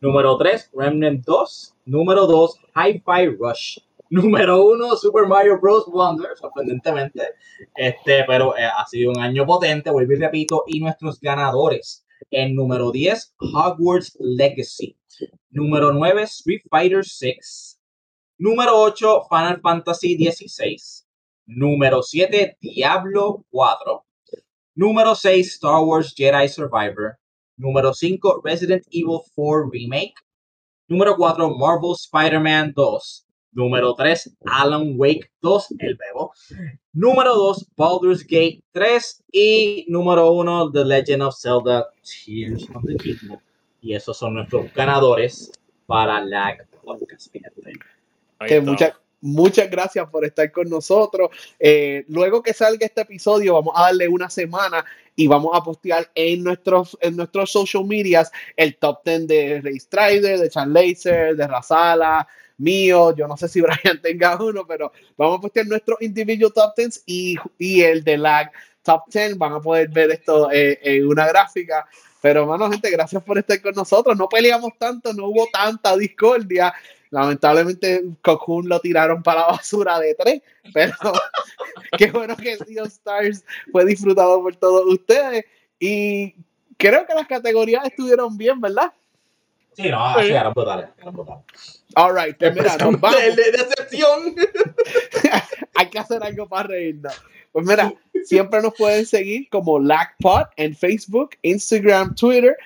Número 3, Remnant 2. Número 2, Hi-Fi Rush. Número 1, Super Mario Bros. Wonder, sorprendentemente. Este, pero eh, ha sido un año potente, vuelvo y repito. Y nuestros ganadores. En número 10, Hogwarts Legacy. Número 9, Street Fighter 6. Número 8, Final Fantasy 16. Número 7, Diablo 4. Número 6, Star Wars Jedi Survivor. Número 5, Resident Evil 4 Remake. Número 4, Marvel Spider-Man 2. Número 3, Alan Wake 2, el bebo. Número 2, Baldur's Gate 3. Y número 1, The Legend of Zelda Tears of the Kingdom. Y esos son nuestros ganadores para la podcast. Que muchas, muchas gracias por estar con nosotros. Eh, luego que salga este episodio, vamos a darle una semana y vamos a postear en nuestros, en nuestros social medias el top 10 de Ray Strider, de Chan Laser, de Razala, mío. Yo no sé si Brian tenga uno, pero vamos a postear nuestros individual top 10 y, y el de lag top 10. Van a poder ver esto eh, en una gráfica. Pero, bueno, gente, gracias por estar con nosotros. No peleamos tanto, no hubo tanta discordia. Lamentablemente, Cocoon lo tiraron para la basura de tres, pero qué bueno que Sea Stars fue disfrutado por todos ustedes. Y creo que las categorías estuvieron bien, ¿verdad? Sí, no, sí, eran brutales, eran brutales. All right, pues mira, nos vamos. De, de decepción. Hay que hacer algo para reírnos. Pues mira, siempre nos pueden seguir como LACPOD en Facebook, Instagram, Twitter,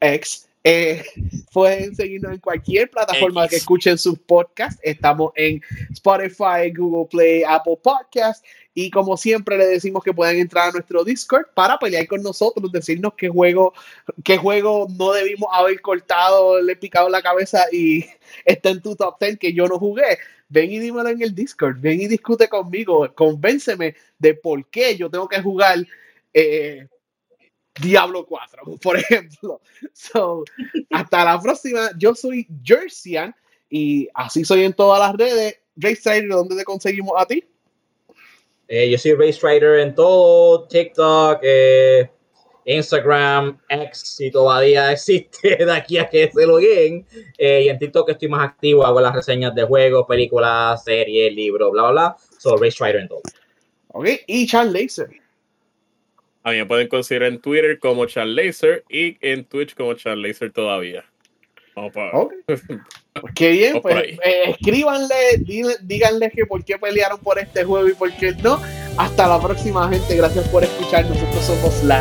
X. Eh, pueden seguirnos en cualquier plataforma que escuchen sus podcasts. Estamos en Spotify, Google Play, Apple Podcasts. Y como siempre le decimos que pueden entrar a nuestro Discord para pelear con nosotros, decirnos qué juego, qué juego no debimos haber cortado, le he picado la cabeza y está en tu top 10 que yo no jugué ven y dímelo en el Discord, ven y discute conmigo, convénceme de por qué yo tengo que jugar eh, Diablo 4, por ejemplo. So, hasta la próxima, yo soy Jerseyan y así soy en todas las redes. Race ¿dónde te conseguimos a ti? Eh, yo soy Race Rider en todo, TikTok, eh, Instagram, X, si todavía existe de aquí a que se lo lleguen. Eh, y en TikTok estoy más activo, hago las reseñas de juegos, películas, series, libros, bla, bla, bla. So, Race Rider en todo. Ok, y Charles Laser. A mí me pueden conseguir en Twitter como Charles Laser y en Twitch como Charles Laser todavía. Vamos para... okay. Pues qué bien, pues eh, escríbanle, díganle que por qué pelearon por este juego y por qué no. Hasta la próxima, gente. Gracias por escuchar. Nosotros somos la.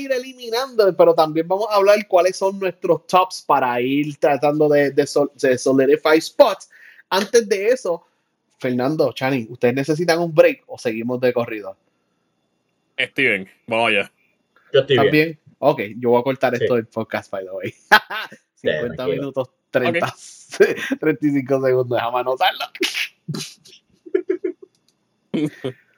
Ir eliminando, pero también vamos a hablar cuáles son nuestros tops para ir tratando de, de, solidify spots. Antes de eso, Fernando, Chani, ¿ustedes necesitan un break o seguimos de corrido? Steven, vamos allá. Yo estoy bien. ¿También? Ok, yo voy a cortar Sí. esto del podcast, by the way. 50 tranquilo. minutos, 30, 35 segundos, déjame anotarlo.